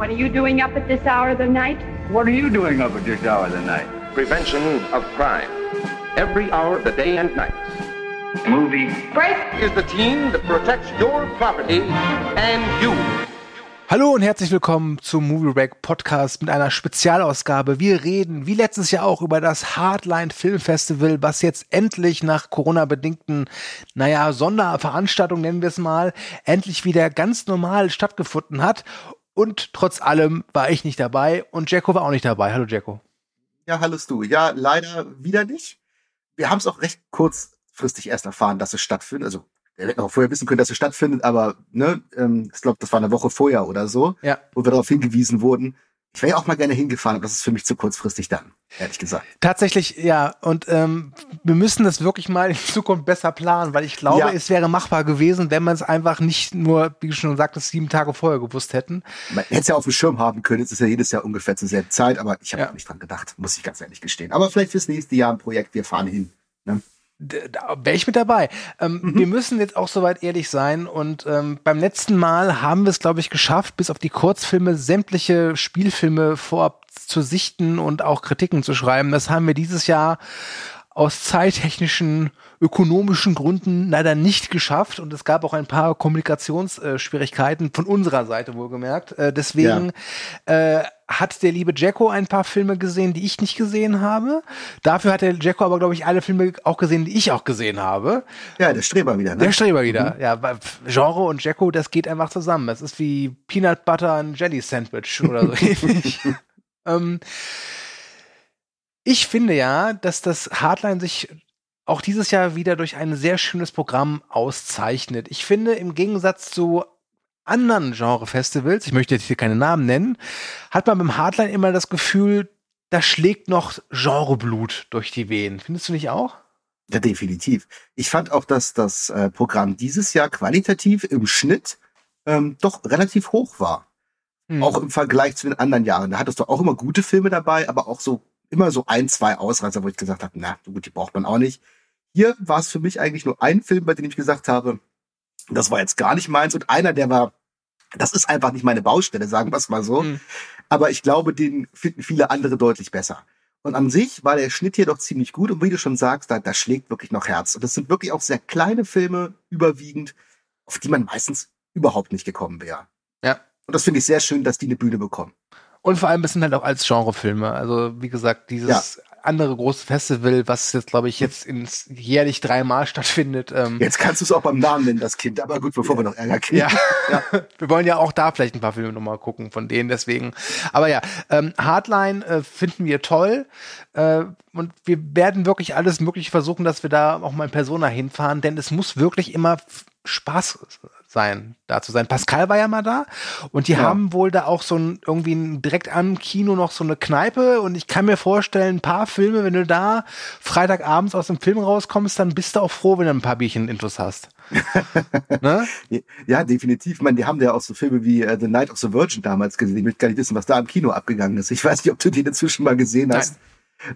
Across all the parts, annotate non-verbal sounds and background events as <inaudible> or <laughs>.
What are you doing up at this hour of the night? What are you doing up at this hour of the night? Prevention of crime. Every hour of the day and night. Movie. Break! Is the team that protects your property and you. Hallo und herzlich willkommen zum Movie Break Podcast mit einer Spezialausgabe. Wir reden, wie letztes Jahr auch, über das Hardline Film Festival, was jetzt endlich nach Corona-bedingten, naja, Sonderveranstaltungen nennen wir es mal, endlich wieder ganz normal stattgefunden hat. Und trotz allem war ich nicht dabei und Jacko war auch nicht dabei. Hallo Jacko. Ja, hallo du. Ja, leider wieder nicht. Wir haben es auch recht kurzfristig erst erfahren, dass es stattfindet. Also wir hätten auch vorher wissen können, dass es stattfindet, aber ne, ähm, ich glaube, das war eine Woche vorher oder so, Ja. wo wir darauf hingewiesen wurden. Ich wäre ja auch mal gerne hingefahren, aber das ist für mich zu kurzfristig dann, ehrlich gesagt. Tatsächlich, ja. Und ähm, wir müssen das wirklich mal in Zukunft besser planen, weil ich glaube, Ja. es wäre machbar gewesen, wenn man es einfach nicht nur, wie du schon sagtest, sieben Tage vorher gewusst hätten. Man hätte es ja auf dem Schirm haben können, es ist ja jedes Jahr ungefähr zur selben Zeit, aber ich habe Ja. nicht dran gedacht, muss ich ganz ehrlich gestehen. Aber vielleicht fürs nächste Jahr ein Projekt, wir fahren hin. Ne? Da wäre ich mit dabei. Ähm, Wir müssen jetzt auch soweit ehrlich sein und ähm, beim letzten Mal haben wir es, glaube ich, geschafft, bis auf die Kurzfilme sämtliche Spielfilme vorab zu sichten und auch Kritiken zu schreiben. Das haben wir dieses Jahr aus zeittechnischen, ökonomischen Gründen leider nicht geschafft und es gab auch ein paar Kommunikationsschwierigkeiten von unserer Seite wohlgemerkt. Äh, deswegen äh, hat der liebe Jacko ein paar Filme gesehen, die ich nicht gesehen habe. Dafür hat der Jacko aber, glaube ich, alle Filme auch gesehen, die ich auch gesehen habe. Ja, der Streber wieder, ne? Der Streber wieder. Ja, weil Genre und Jacko, das geht einfach zusammen. Das ist wie Peanut Butter and Jelly Sandwich oder so ähnlich. <laughs> ähm, ich finde ja, dass das Hardline sich auch dieses Jahr wieder durch ein sehr schönes Programm auszeichnet. Ich finde, im Gegensatz zu anderen Genre-Festivals, ich möchte jetzt hier keine Namen nennen, hat man beim Hardline immer das Gefühl, da schlägt noch Genreblut durch die Venen. Findest du nicht auch? Ja, definitiv. Ich fand auch, dass das äh, Programm dieses Jahr qualitativ im Schnitt ähm, doch relativ hoch war. Hm. Auch im Vergleich zu den anderen Jahren. Da hattest du auch immer gute Filme dabei, aber auch so immer so ein, zwei Ausreißer, wo ich gesagt habe, na gut, die braucht man auch nicht. Hier war es für mich eigentlich nur ein Film, bei dem ich gesagt habe, das war jetzt gar nicht meins. Und einer, der war, das ist einfach nicht meine Baustelle, sagen wir es mal so. Hm. Aber ich glaube, den finden viele andere deutlich besser. Und an sich war der Schnitt hier doch ziemlich gut. Und wie du schon sagst, da, da schlägt wirklich noch Herz. Und das sind wirklich auch sehr kleine Filme, überwiegend, auf die man meistens überhaupt nicht gekommen wäre. Ja. Und das finde ich sehr schön, dass die eine Bühne bekommen. Und vor allem, es sind halt auch als Genrefilme. Also, wie gesagt, dieses andere große Festival, was jetzt, glaube ich, jetzt ins jährlich dreimal stattfindet. Ähm, Jetzt kannst du es auch beim Namen nennen, das Kind. Aber gut, bevor wir noch Ärger kriegen. ja. wir wollen ja auch da vielleicht ein paar Filme nochmal gucken von denen, deswegen. Aber ja, ähm, Hardline äh, finden wir toll. Äh, und wir werden wirklich alles Mögliche versuchen, dass wir da auch mal in Persona hinfahren, denn es muss wirklich immer Spaß sein, da zu sein. Pascal war ja mal da und die Ja. haben wohl da auch so ein, irgendwie ein, direkt am Kino noch so eine Kneipe und ich kann mir vorstellen, ein paar Filme, wenn du da Freitagabends aus dem Film rauskommst, dann bist du auch froh, wenn du ein paar Bierchen Intus hast. <laughs> ne? Ja, definitiv. Ich meine, die haben ja auch so Filme wie äh, The Night of the Virgin damals gesehen. Ich möchte gar nicht wissen, was da im Kino abgegangen ist. Ich weiß nicht, ob du den inzwischen mal gesehen hast.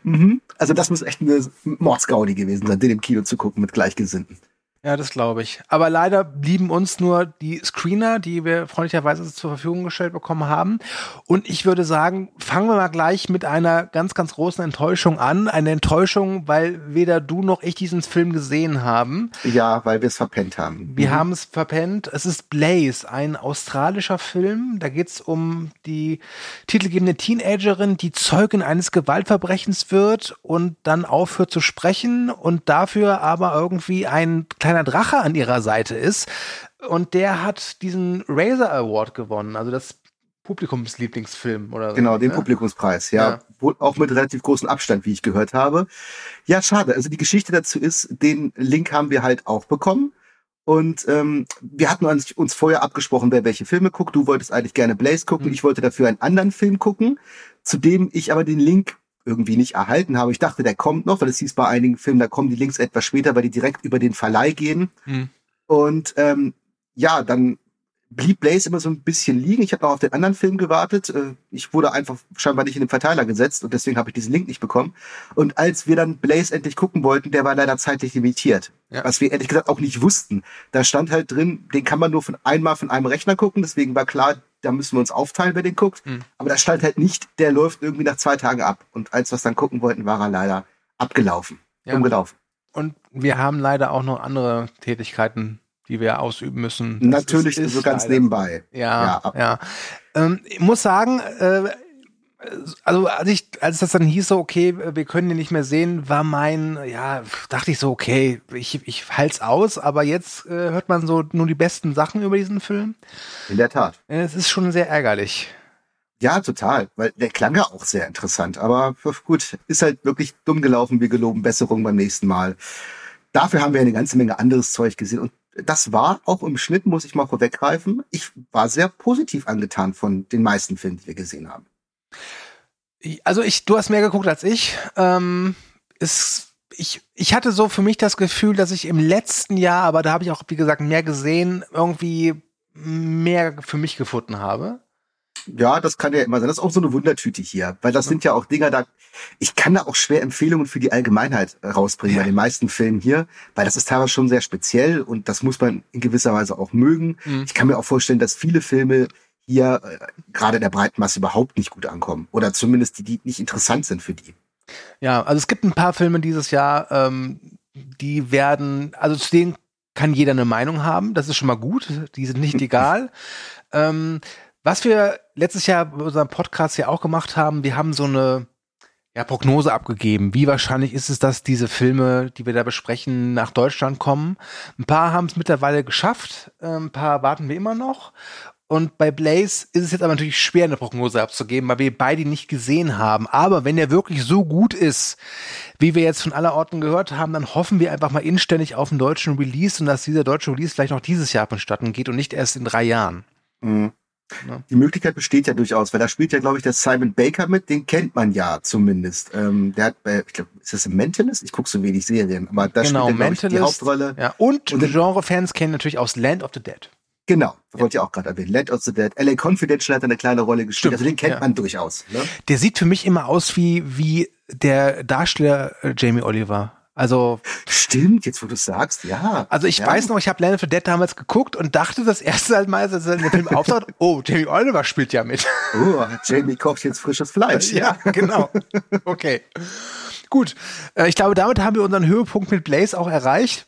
Mhm. Also das muss echt eine Mordsgaudi gewesen sein, den im Kino zu gucken mit Gleichgesinnten. Ja, das glaube ich. Aber leider blieben uns nur die Screener, die wir freundlicherweise zur Verfügung gestellt bekommen haben. Und ich würde sagen, fangen wir mal gleich mit einer ganz, ganz großen Enttäuschung an. Eine Enttäuschung, weil weder du noch ich diesen Film gesehen haben. Ja, weil wir es verpennt haben. Wir haben es verpennt. Es ist Blaze, ein australischer Film. Da geht es um die titelgebende Teenagerin, die Zeugin eines Gewaltverbrechens wird und dann aufhört zu sprechen und dafür aber irgendwie ein kleiner Drache an ihrer Seite ist. Und der hat diesen Razor Award gewonnen, also das Publikumslieblingsfilm oder so. Genau, den ne? Publikumspreis, ja. Ja. Wohl auch mit relativ großem Abstand, wie ich gehört habe. Ja, schade. Also die Geschichte dazu ist, den Link haben wir halt auch bekommen. Und ähm, wir hatten uns, uns vorher abgesprochen, wer welche Filme guckt. Du wolltest eigentlich gerne Blaze gucken. Ich wollte dafür einen anderen Film gucken, zu dem ich aber den Link irgendwie nicht erhalten habe. Ich dachte, der kommt noch, weil es hieß bei einigen Filmen, da kommen die Links etwas später, weil die direkt über den Verleih gehen. Hm. Und ähm, ja, dann blieb Blaze immer so ein bisschen liegen. Ich habe noch auf den anderen Film gewartet. Äh, Ich wurde einfach scheinbar nicht in den Verteiler gesetzt und deswegen habe ich diesen Link nicht bekommen. Und als wir dann Blaze endlich gucken wollten, der war leider zeitlich limitiert. Ja. Was wir ehrlich gesagt auch nicht wussten. Da stand halt drin, den kann man nur von einmal von einem Rechner gucken. Deswegen war klar, da müssen wir uns aufteilen, wer den guckt. Mhm. Aber da stand halt nicht, der läuft irgendwie nach zwei Tagen ab. Und als wir es dann gucken wollten, war er leider abgelaufen, Ja. umgelaufen. Und wir haben leider auch noch andere Tätigkeiten, die wir ausüben müssen. Das Natürlich ist- ist so ganz leider nebenbei. Ja, Ja, ja. Ähm, ich muss sagen, äh, also als ich, als das dann hieß so, okay, wir können den nicht mehr sehen, war mein, ja, dachte ich so, okay, ich, ich halt's aus, aber jetzt äh, hört man so nur die besten Sachen über diesen Film. In der Tat. Äh, Es ist schon sehr ärgerlich. Ja, total. Weil der klang ja auch sehr interessant. Aber gut, ist halt wirklich dumm gelaufen. Wir geloben Besserung beim nächsten Mal. Dafür haben wir eine ganze Menge anderes Zeug gesehen. Und das war auch im Schnitt, muss ich mal vorweggreifen. Ich war sehr positiv angetan von den meisten Filmen, die wir gesehen haben. Also ich, du hast mehr geguckt als ich. Ähm, ist, ich, ich hatte so für mich das Gefühl, dass ich im letzten Jahr, aber da habe ich auch, wie gesagt, mehr gesehen, irgendwie mehr für mich gefunden habe. Ja, das kann ja immer sein. Das ist auch so eine Wundertüte hier, weil das sind ja auch Dinger da. Ich kann da auch schwer Empfehlungen für die Allgemeinheit äh, rausbringen Ja. bei den meisten Filmen hier, weil das ist teilweise schon sehr speziell und das muss man in gewisser Weise auch mögen. Mhm. Ich kann mir auch vorstellen, dass viele Filme hier äh, gerade in der breiten Masse überhaupt nicht gut ankommen oder zumindest die, die nicht interessant sind für die. Ja, also es gibt ein paar Filme dieses Jahr, ähm, die werden, also zu denen kann jeder eine Meinung haben. Das ist schon mal gut. Die sind nicht <laughs> egal. Ähm, was wir letztes Jahr bei unserem Podcast ja auch gemacht haben, wir haben so eine ja, Prognose abgegeben. Wie wahrscheinlich ist es, dass diese Filme, die wir da besprechen, nach Deutschland kommen? Ein paar haben es mittlerweile geschafft, äh, ein paar warten wir immer noch. Und bei Blaze ist es jetzt aber natürlich schwer, eine Prognose abzugeben, weil wir beide nicht gesehen haben. Aber wenn er wirklich so gut ist, wie wir jetzt von aller Orten gehört haben, dann hoffen wir einfach mal inständig auf einen deutschen Release und dass dieser deutsche Release vielleicht noch dieses Jahr vonstatten geht und nicht erst in drei Jahren. Mhm. Ja. Die Möglichkeit besteht ja durchaus, weil da spielt ja, glaube ich, der Simon Baker mit, den kennt man ja zumindest. Ähm, der hat bei, ich glaube, ist das ein Mentalist? Ich gucke so wenig Serien, aber da genau, spielt er, glaube ich, die Mentalist. Hauptrolle. Ja, und, Und Genre-Fans kennen natürlich aus Land of the Dead. Genau, das wollte ich auch gerade erwähnen. Land of the Dead. LA Confidential hat eine kleine Rolle gespielt. Stimmt, also den kennt ja. man durchaus. Ne? Der sieht für mich immer aus wie, wie der Darsteller äh, Jamie Oliver. Also, Stimmt, jetzt wo du sagst, ja. also ich ja. weiß noch, ich habe Land of the Dead damals geguckt und dachte das erste Mal, als er in dem Film auftaucht, <laughs> oh, Jamie Oliver spielt ja mit. Oh, Jamie kocht jetzt frisches Fleisch. Ja, genau. Okay. Gut. Äh, ich glaube, damit haben wir unseren Höhepunkt mit Blaze auch erreicht.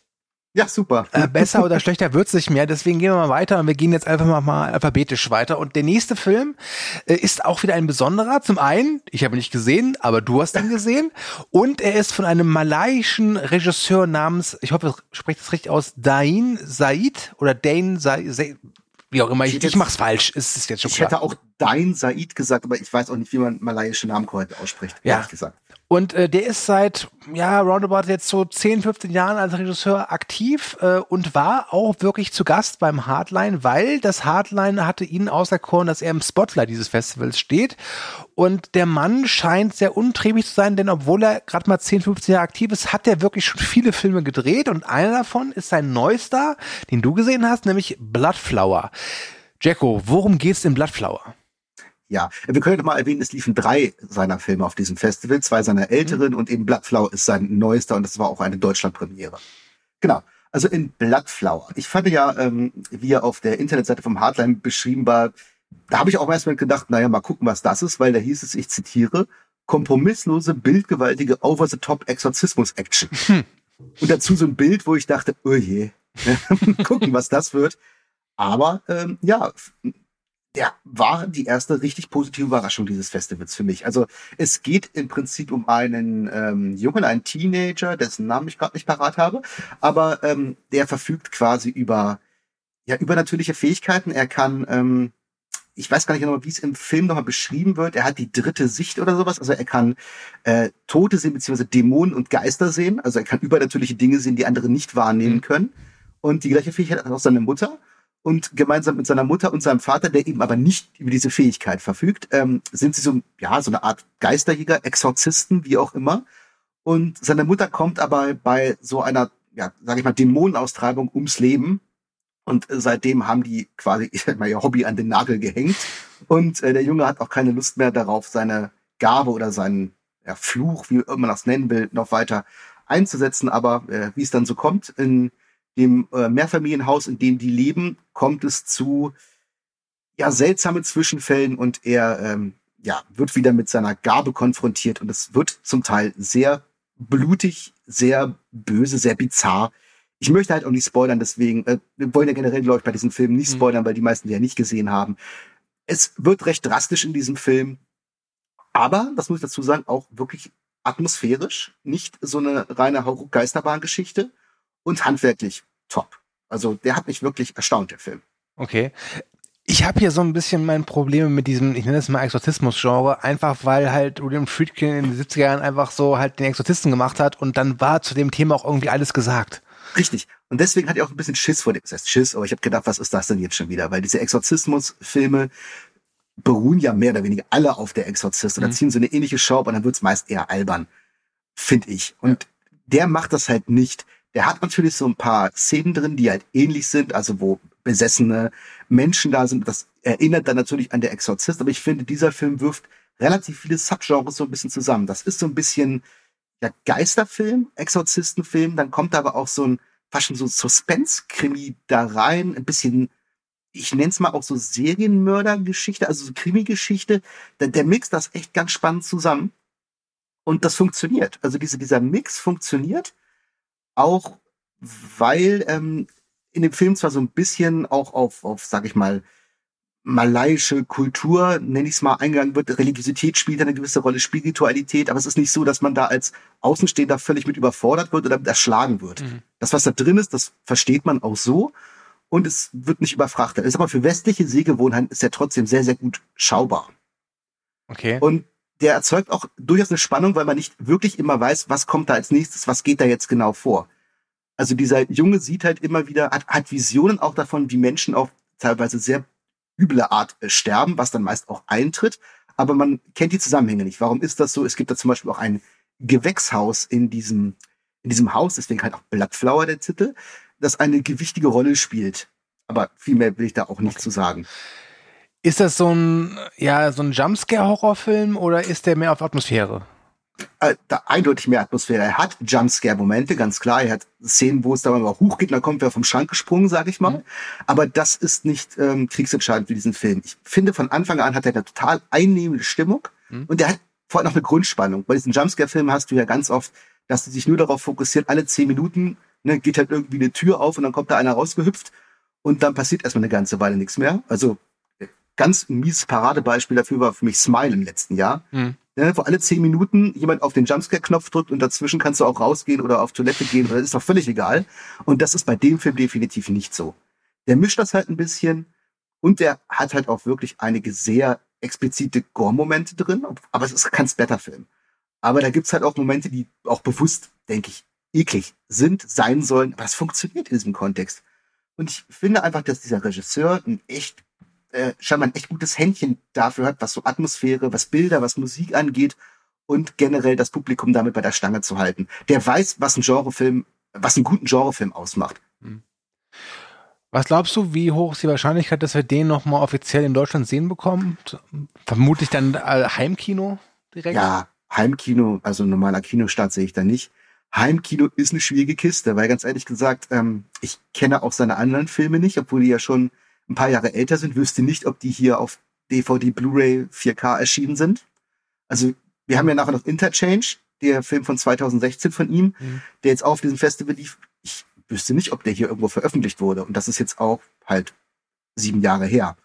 Ja, super. Äh, besser oder schlechter wird's nicht mehr. Deswegen gehen wir mal weiter und wir gehen jetzt einfach mal, mal alphabetisch weiter. Und der nächste Film äh, ist auch wieder ein besonderer. Zum einen, ich habe ihn nicht gesehen, aber du hast ihn gesehen. Und er ist von einem malaiischen Regisseur namens, ich hoffe, ich spreche das richtig aus, Dain Said oder Dane Said, wie auch immer. Ich Ich, ich jetzt- mach's falsch. Es ist jetzt schon Ich klar. hätte auch Dein Said gesagt, aber ich weiß auch nicht, wie man malaiische Namen korrekt ausspricht. Ja. Ehrlich gesagt. Und äh, der ist seit, ja, roundabout jetzt so 10, 15 Jahren als Regisseur aktiv äh, und war auch wirklich zu Gast beim Hardline, weil das Hardline hatte ihn auserkoren, dass er im Spotlight dieses Festivals steht. Und der Mann scheint sehr untriebig zu sein, denn obwohl er gerade mal 10, 15 Jahre aktiv ist, hat er wirklich schon viele Filme gedreht. Und einer davon ist sein neuester, den du gesehen hast, nämlich Bloodflower. Jacko, worum geht's in Bloodflower? Ja, wir können mal erwähnen, es liefen drei seiner Filme auf diesem Festival, zwei seiner älteren und eben Bloodflower ist sein neuester und das war auch eine Deutschlandpremiere. Genau. Also in Bloodflower. Ich fand ja, ähm, wie er auf der Internetseite vom Hardline beschrieben war, da habe ich auch erstmal gedacht, naja, mal gucken, was das ist, weil da hieß es, ich zitiere, kompromisslose, bildgewaltige, over-the-top-Exorzismus-Action. Und dazu so ein Bild, wo ich dachte, oh je, <laughs> gucken, was das wird. Aber ähm, ja, der war die erste richtig positive Überraschung dieses Festivals für mich. Also es geht im Prinzip um einen ähm, Jungen, einen Teenager, dessen Namen ich gerade nicht parat habe, aber ähm, der verfügt quasi über ja übernatürliche Fähigkeiten. Er kann, ähm, ich weiß gar nicht genau, wie es im Film nochmal beschrieben wird. Er hat die dritte Sicht oder sowas. Also er kann äh, Tote sehen beziehungsweise Dämonen und Geister sehen. Also er kann übernatürliche Dinge sehen, die andere nicht wahrnehmen Mhm. können. Und die gleiche Fähigkeit hat auch seine Mutter und gemeinsam mit seiner Mutter und seinem Vater, der eben aber nicht über diese Fähigkeit verfügt, ähm, sind sie so, ja, so eine Art Geisterjäger, Exorzisten, wie auch immer. Und seine Mutter kommt aber bei so einer, ja, sag ich mal, Dämonenaustreibung ums Leben. Und seitdem haben die quasi, <laughs> ich mal, ihr Hobby an den Nagel gehängt. Und äh, der Junge hat auch keine Lust mehr darauf, seine Gabe oder seinen ja, Fluch, wie man das nennen will, noch weiter einzusetzen. Aber äh, wie es dann so kommt, in dem äh, Mehrfamilienhaus, in dem die leben, kommt es zu ja seltsame Zwischenfällen und er ähm, ja wird wieder mit seiner Gabe konfrontiert und es wird zum Teil sehr blutig, sehr böse, sehr bizarr. Ich möchte halt auch nicht spoilern, deswegen, äh, wir wollen ja generell, glaube ich, bei diesem Film nicht mhm. spoilern, weil die meisten die ja nicht gesehen haben. Es wird recht drastisch in diesem Film, aber, das muss ich dazu sagen, auch wirklich atmosphärisch, nicht so eine reine Geisterbahn-Geschichte und handwerklich top. Also der hat mich wirklich erstaunt, der Film. Okay. Ich habe hier so ein bisschen mein Probleme mit diesem, ich nenne es mal Exorzismus-Genre, einfach weil halt William Friedkin in den 70er Jahren einfach so halt den Exorzisten gemacht hat und dann war zu dem Thema auch irgendwie alles gesagt. Richtig. Und deswegen hatte ich auch ein bisschen Schiss vor dem, das heißt Schiss, aber ich habe gedacht, was ist das denn jetzt schon wieder? Weil diese Exorzismus-Filme beruhen ja mehr oder weniger alle auf der Exorzist oder mhm. ziehen so eine ähnliche Show, aber dann wird's meist eher albern, finde ich. Und ja. der macht das halt nicht. Der hat natürlich so ein paar Szenen drin, die halt ähnlich sind, also wo besessene Menschen da sind. Das erinnert dann natürlich an der Exorzist, aber ich finde, dieser Film wirft relativ viele Subgenres so ein bisschen zusammen. Das ist so ein bisschen ja, Geisterfilm, Exorzistenfilm, dann kommt aber auch so ein fast schon so Suspense-Krimi da rein, ein bisschen, ich nenne es mal auch so Serienmörder-Geschichte, also so Krimi-Geschichte. Der, der mixt das echt ganz spannend zusammen. Und das funktioniert. Also diese, dieser Mix funktioniert auch weil ähm, in dem Film zwar so ein bisschen auch auf, auf sag ich mal, malaiische Kultur, nenne ich es mal, eingegangen wird. Religiosität spielt eine gewisse Rolle, Spiritualität, aber es ist nicht so, dass man da als Außenstehender völlig mit überfordert wird oder erschlagen wird. Mhm. Das, was da drin ist, das versteht man auch so und es wird nicht überfrachtet. Ist aber für westliche Sehgewohnheiten ist er trotzdem sehr, sehr gut schaubar. Okay. Und der erzeugt auch durchaus eine Spannung, weil man nicht wirklich immer weiß, was kommt da als nächstes, was geht da jetzt genau vor. Also dieser Junge sieht halt immer wieder, hat, hat Visionen auch davon, wie Menschen auf teilweise sehr üble Art äh, sterben, was dann meist auch eintritt. Aber man kennt die Zusammenhänge nicht. Warum ist das so? Es gibt da zum Beispiel auch ein Gewächshaus in diesem, in diesem Haus, deswegen halt auch Bloodflower der Titel, das eine gewichtige Rolle spielt. Aber viel mehr will ich da auch nicht okay. zu sagen. Ist das so ein, ja, so ein Jumpscare-Horrorfilm oder ist der mehr auf Atmosphäre? Äh, da eindeutig mehr Atmosphäre. Er hat Jumpscare-Momente, ganz klar. Er hat Szenen, wo es da mal hochgeht, und dann kommt wer vom Schrank gesprungen, sag ich mal. Mhm. Aber das ist nicht ähm, kriegsentscheidend für diesen Film. Ich finde, von Anfang an hat er eine total einnehmende Stimmung mhm. und der hat vor allem noch eine Grundspannung. Bei diesen Jumpscare-Filmen hast du ja ganz oft, dass du sich nur darauf fokussiert, alle zehn Minuten ne, geht halt irgendwie eine Tür auf und dann kommt da einer rausgehüpft und dann passiert erstmal eine ganze Weile nichts mehr. Also ganz mieses Paradebeispiel dafür war für mich Smile im letzten Jahr. Mhm. Ja, wo alle zehn Minuten jemand auf den Jumpscare-Knopf drückt und dazwischen kannst du auch rausgehen oder auf Toilette gehen oder ist doch völlig egal. Und das ist bei dem Film definitiv nicht so. Der mischt das halt ein bisschen und der hat halt auch wirklich einige sehr explizite Gore-Momente drin, aber es ist kein Splatter-Film. Aber da gibt's halt auch Momente, die auch bewusst, denke ich, eklig sind, sein sollen, aber es funktioniert in diesem Kontext. Und ich finde einfach, dass dieser Regisseur ein echt äh, scheinbar ein echt gutes Händchen dafür hat, was so Atmosphäre, was Bilder, was Musik angeht und generell das Publikum damit bei der Stange zu halten. Der weiß, was ein Genrefilm, was einen guten Genrefilm ausmacht. Hm. Was glaubst du, wie hoch ist die Wahrscheinlichkeit, dass wir den nochmal offiziell in Deutschland sehen bekommen? Vermutlich dann Heimkino direkt? Ja, Heimkino, also normaler Kinostart sehe ich da nicht. Heimkino ist eine schwierige Kiste, weil ganz ehrlich gesagt, ähm, ich kenne auch seine anderen Filme nicht, obwohl die ja schon ein paar Jahre älter sind, wüsste nicht, ob die hier auf DVD, Blu-ray, 4K erschienen sind. Also wir haben ja nachher noch Interchange, der Film von 2016 von ihm, mhm. der jetzt auf diesem Festival lief. Ich wüsste nicht, ob der hier irgendwo veröffentlicht wurde. Und das ist jetzt auch halt sieben Jahre her.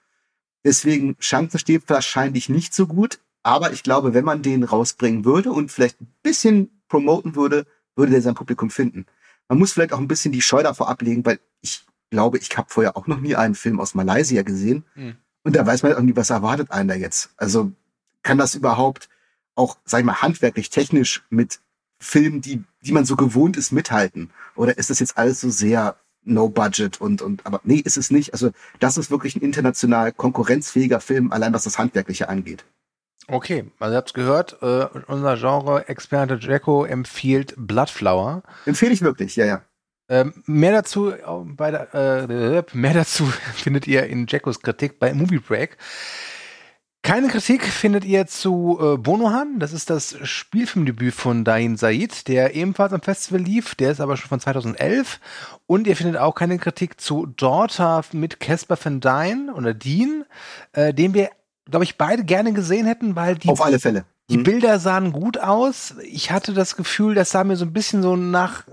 Deswegen Chancen steht wahrscheinlich nicht so gut. Aber ich glaube, wenn man den rausbringen würde und vielleicht ein bisschen promoten würde, würde der sein Publikum finden. Man muss vielleicht auch ein bisschen die Scheu davor ablegen, weil ich glaube, ich habe vorher auch noch nie einen Film aus Malaysia gesehen. Mhm. Und da weiß man irgendwie, was erwartet einen da jetzt. Also kann das überhaupt auch, sag ich mal, handwerklich, technisch mit Filmen, die, die man so gewohnt ist, mithalten? Oder ist das jetzt alles so sehr no budget und, und, aber nee, ist es nicht. Also das ist wirklich ein international konkurrenzfähiger Film, allein was das Handwerkliche angeht. Okay, also ihr habt gehört, äh, unser Genre-Experte Jacko empfiehlt Bloodflower. Empfehle ich wirklich, ja, ja. Ähm, mehr dazu bei der, äh, mehr dazu <laughs> findet ihr in Jackos Kritik bei Movie Break. Keine Kritik findet ihr zu äh, Bonohan. Das ist das Spielfilmdebüt von Dain Said, der ebenfalls am Festival lief. Der ist aber schon von 2011. Und ihr findet auch keine Kritik zu Daughter mit Casper van Dyne oder Dean, äh, den wir, glaube ich, beide gerne gesehen hätten, weil die, Auf alle Fälle. die Hm. Bilder sahen gut aus. Ich hatte das Gefühl, das sah mir so ein bisschen so nach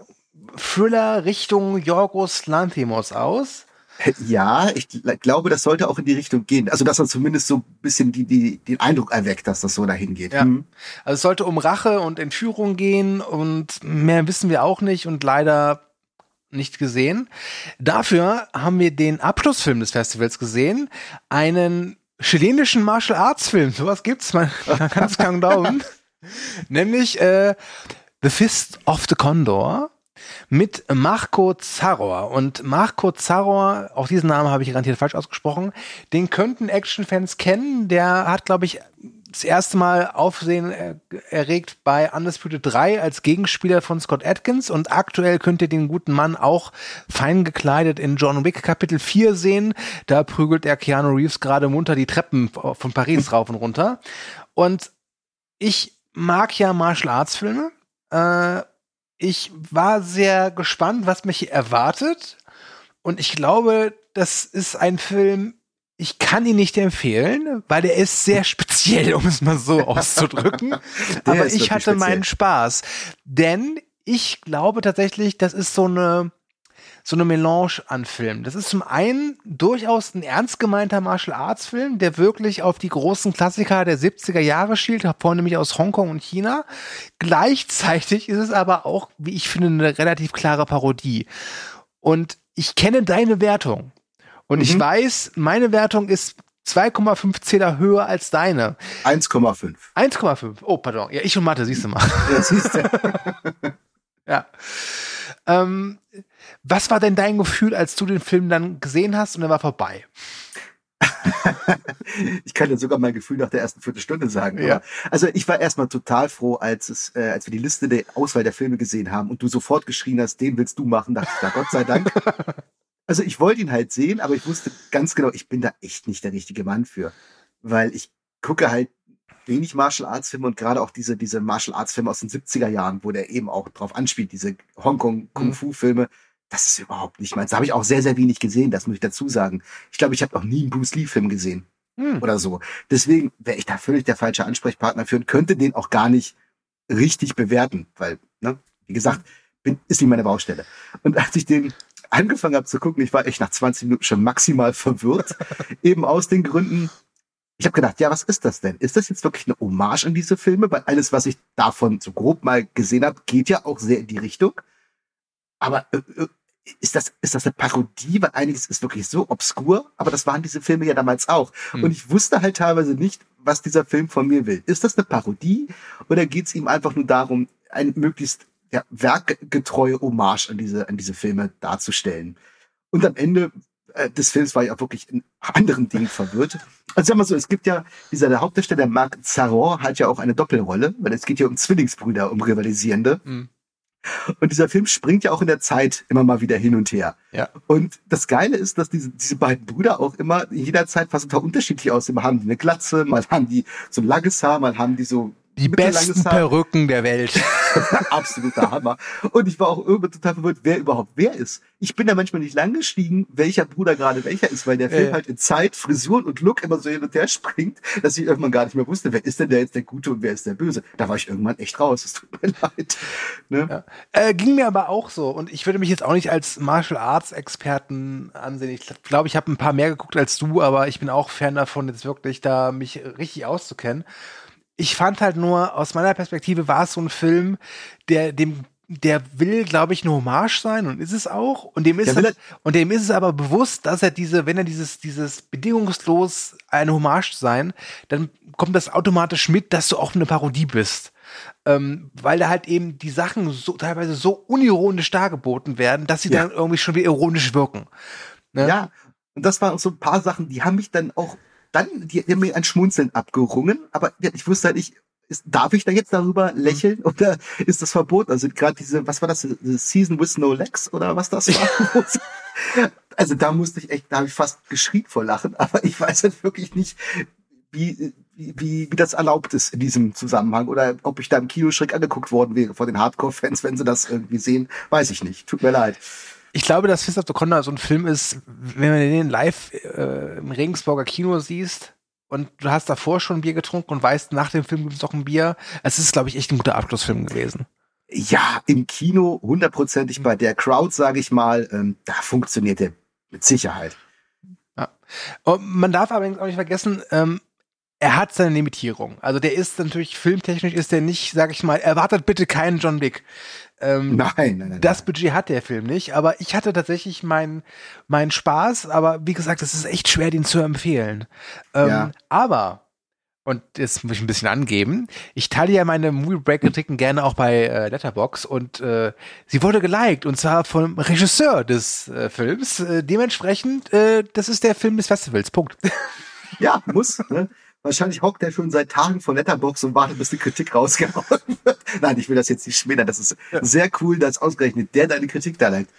Thriller Richtung Yorgos Lanthimos aus. Ja, ich gl- glaube, das sollte auch in die Richtung gehen. Also, dass er zumindest so ein bisschen die, die, den Eindruck erweckt, dass das so dahin geht. Ja. Hm. Also es sollte um Rache und Entführung gehen und mehr wissen wir auch nicht und leider nicht gesehen. Dafür haben wir den Abschlussfilm des Festivals gesehen, einen chilenischen Martial Arts Film. Sowas gibt's, man, man <laughs> kann es kaum glauben. Nämlich äh, The Fist of the Condor mit Marco Zaror. Und Marco Zaror, auch diesen Namen habe ich garantiert falsch ausgesprochen, den könnten Actionfans kennen. Der hat, glaube ich, das erste Mal Aufsehen er erregt bei Undisputed 3 als Gegenspieler von Scott Atkins und aktuell könnt ihr den guten Mann auch fein gekleidet in John Wick Kapitel 4 sehen. Da prügelt er Keanu Reeves gerade munter die Treppen von Paris rauf und runter. Und ich mag ja Martial Arts Filme. Äh, ich war sehr gespannt, was mich hier erwartet. Und ich glaube, das ist ein Film, ich kann ihn nicht empfehlen, weil er ist sehr <laughs> speziell, um es mal so auszudrücken. <laughs> Aber ich hatte speziell. meinen Spaß. Denn ich glaube tatsächlich, das ist so eine, so eine Melange an Filmen. Das ist zum einen durchaus ein ernst gemeinter Martial Arts Film, der wirklich auf die großen Klassiker der 70er Jahre schielt, vornehmlich aus Hongkong und China. Gleichzeitig ist es aber auch, wie ich finde, eine relativ klare Parodie. Und ich kenne deine Wertung. Und ich weiß, meine Wertung ist 2,5 Zähler höher als deine. 1,5. 1,5. Oh, pardon. Ja, ich und Mathe, siehst du mal. Ja, siehst du. <laughs> Ja. Ähm, was war denn dein Gefühl, als du den Film dann gesehen hast und er war vorbei? <laughs> ich kann dir sogar mein Gefühl nach der ersten Viertelstunde sagen. Ja. Also ich war erstmal total froh, als es, äh, als wir die Liste der Auswahl der Filme gesehen haben und du sofort geschrien hast, den willst du machen, dachte ich, na Gott sei Dank. <laughs> Also ich wollte ihn halt sehen, aber ich wusste ganz genau, ich bin da echt nicht der richtige Mann für. Weil ich gucke halt wenig Martial Arts Filme und gerade auch diese, diese Martial Arts Filme aus den 70er Jahren, wo der eben auch drauf anspielt, diese Hongkong Kung Fu Filme. Das ist überhaupt nicht meins. Da habe ich auch sehr, sehr wenig gesehen, das muss ich dazu sagen. Ich glaube, ich habe noch nie einen Bruce Lee Film gesehen Hm. oder so. Deswegen wäre ich da völlig der falsche Ansprechpartner für und könnte den auch gar nicht richtig bewerten, weil, ne, wie gesagt, bin, ist nicht meine Baustelle. Und als ich den angefangen habe zu gucken, ich war echt nach 20 Minuten schon maximal verwirrt, <laughs> eben aus den Gründen, ich habe gedacht, ja, was ist das denn? Ist das jetzt wirklich eine Hommage an diese Filme? Weil alles, was ich davon so grob mal gesehen habe, geht ja auch sehr in die Richtung. Aber äh, äh, ist das, ist das eine Parodie? Weil einiges ist wirklich so obskur, aber das waren diese Filme ja damals auch. Hm. Und ich wusste halt teilweise nicht, was dieser Film von mir will. Ist das eine Parodie oder geht es ihm einfach nur darum, ein möglichst ja, werkgetreue Hommage an diese, an diese Filme darzustellen? Und am Ende äh, des Films war ich auch wirklich in anderen Dingen verwirrt. Also sag mal so, es gibt ja, dieser der Hauptdarsteller, Marc Zaron, hat ja auch eine Doppelrolle, weil es geht ja um Zwillingsbrüder, um Rivalisierende. Mhm. Und dieser Film springt ja auch in der Zeit immer mal wieder hin und her. Ja. Und das Geile ist, dass diese, diese beiden Brüder auch immer in jeder Zeit fast total unterschiedlich aussehen. Mal haben die eine Glatze, mal haben die so ein langes Haar, mal haben die so Die besten. Perücken der Welt. <laughs> Absoluter Hammer. Und ich war auch irgendwann total verwirrt, wer überhaupt wer ist. Ich bin da manchmal nicht lang gestiegen, welcher Bruder gerade welcher ist, weil der Film Ja. halt in Zeit, Frisuren und Look immer so hin und her springt, dass ich irgendwann gar nicht mehr wusste, wer ist denn der jetzt der Gute und wer ist der Böse. Da war ich irgendwann echt raus. Es tut mir <laughs> leid. Ne? Ja. Äh, ging mir aber auch so. Und ich würde mich jetzt auch nicht als Martial Arts Experten ansehen. Ich glaube, ich habe ein paar mehr geguckt als du, aber ich bin auch Fan davon, jetzt wirklich da mich richtig auszukennen. Ich fand halt nur, aus meiner Perspektive war es so ein Film, der dem der will, glaube ich, eine Hommage sein und ist es auch. Und dem ist, es, und dem ist es aber bewusst, dass er diese, wenn er dieses, dieses bedingungslos eine Hommage sein, dann kommt das automatisch mit, dass du auch eine Parodie bist. Ähm, weil da halt eben die Sachen so teilweise so unironisch dargeboten werden, dass sie Ja. dann irgendwie schon wieder ironisch wirken. Ne? Ja, und das waren so ein paar Sachen, die haben mich dann auch, dann, die, die haben mir ein Schmunzeln abgerungen, aber ich wusste halt nicht, ist, darf ich da jetzt darüber lächeln oder ist das verboten? Also gerade diese, was war das, Season with No Legs oder was das war? <laughs> also da musste ich echt, da habe ich fast geschrien vor Lachen, aber ich weiß halt wirklich nicht, wie, wie, wie das erlaubt ist in diesem Zusammenhang oder ob ich da im Kino schräg angeguckt worden wäre von den Hardcore-Fans, wenn sie das irgendwie sehen, weiß ich nicht. Tut mir leid. Ich glaube, dass Fist of the Condor so ein Film ist, wenn man den live äh, im Regensburger Kino siehst und du hast davor schon ein Bier getrunken und weißt, nach dem Film gibt es noch ein Bier. Es ist, glaube ich, echt ein guter Abschlussfilm gewesen. Ja, im Kino hundertprozentig bei der Crowd, sage ich mal, ähm, da funktioniert der mit Sicherheit. Ja. Man darf allerdings auch nicht vergessen, ähm, er hat seine Limitierung. Also der ist natürlich filmtechnisch ist der nicht, sag ich mal, erwartet bitte keinen John Wick. Ähm, nein, nein, nein. Das Budget hat der Film nicht, aber ich hatte tatsächlich meinen meinen Spaß, aber wie gesagt, es ist echt schwer, den zu empfehlen. Ähm, Ja. Aber und jetzt muss ich ein bisschen angeben. Ich teile ja meine Movie Break Kritiken gerne auch bei äh, Letterbox und äh, sie wurde geliked und zwar vom Regisseur des äh, Films. Äh, dementsprechend, äh, das ist der Film des Festivals. Punkt. Ja, muss. Ne? Wahrscheinlich hockt er schon seit Tagen vor Letterbox und wartet, bis die Kritik rausgehauen <laughs> wird. Nein, ich will das jetzt nicht schmälern. Das ist sehr cool, dass ausgerechnet der deine Kritik da liked.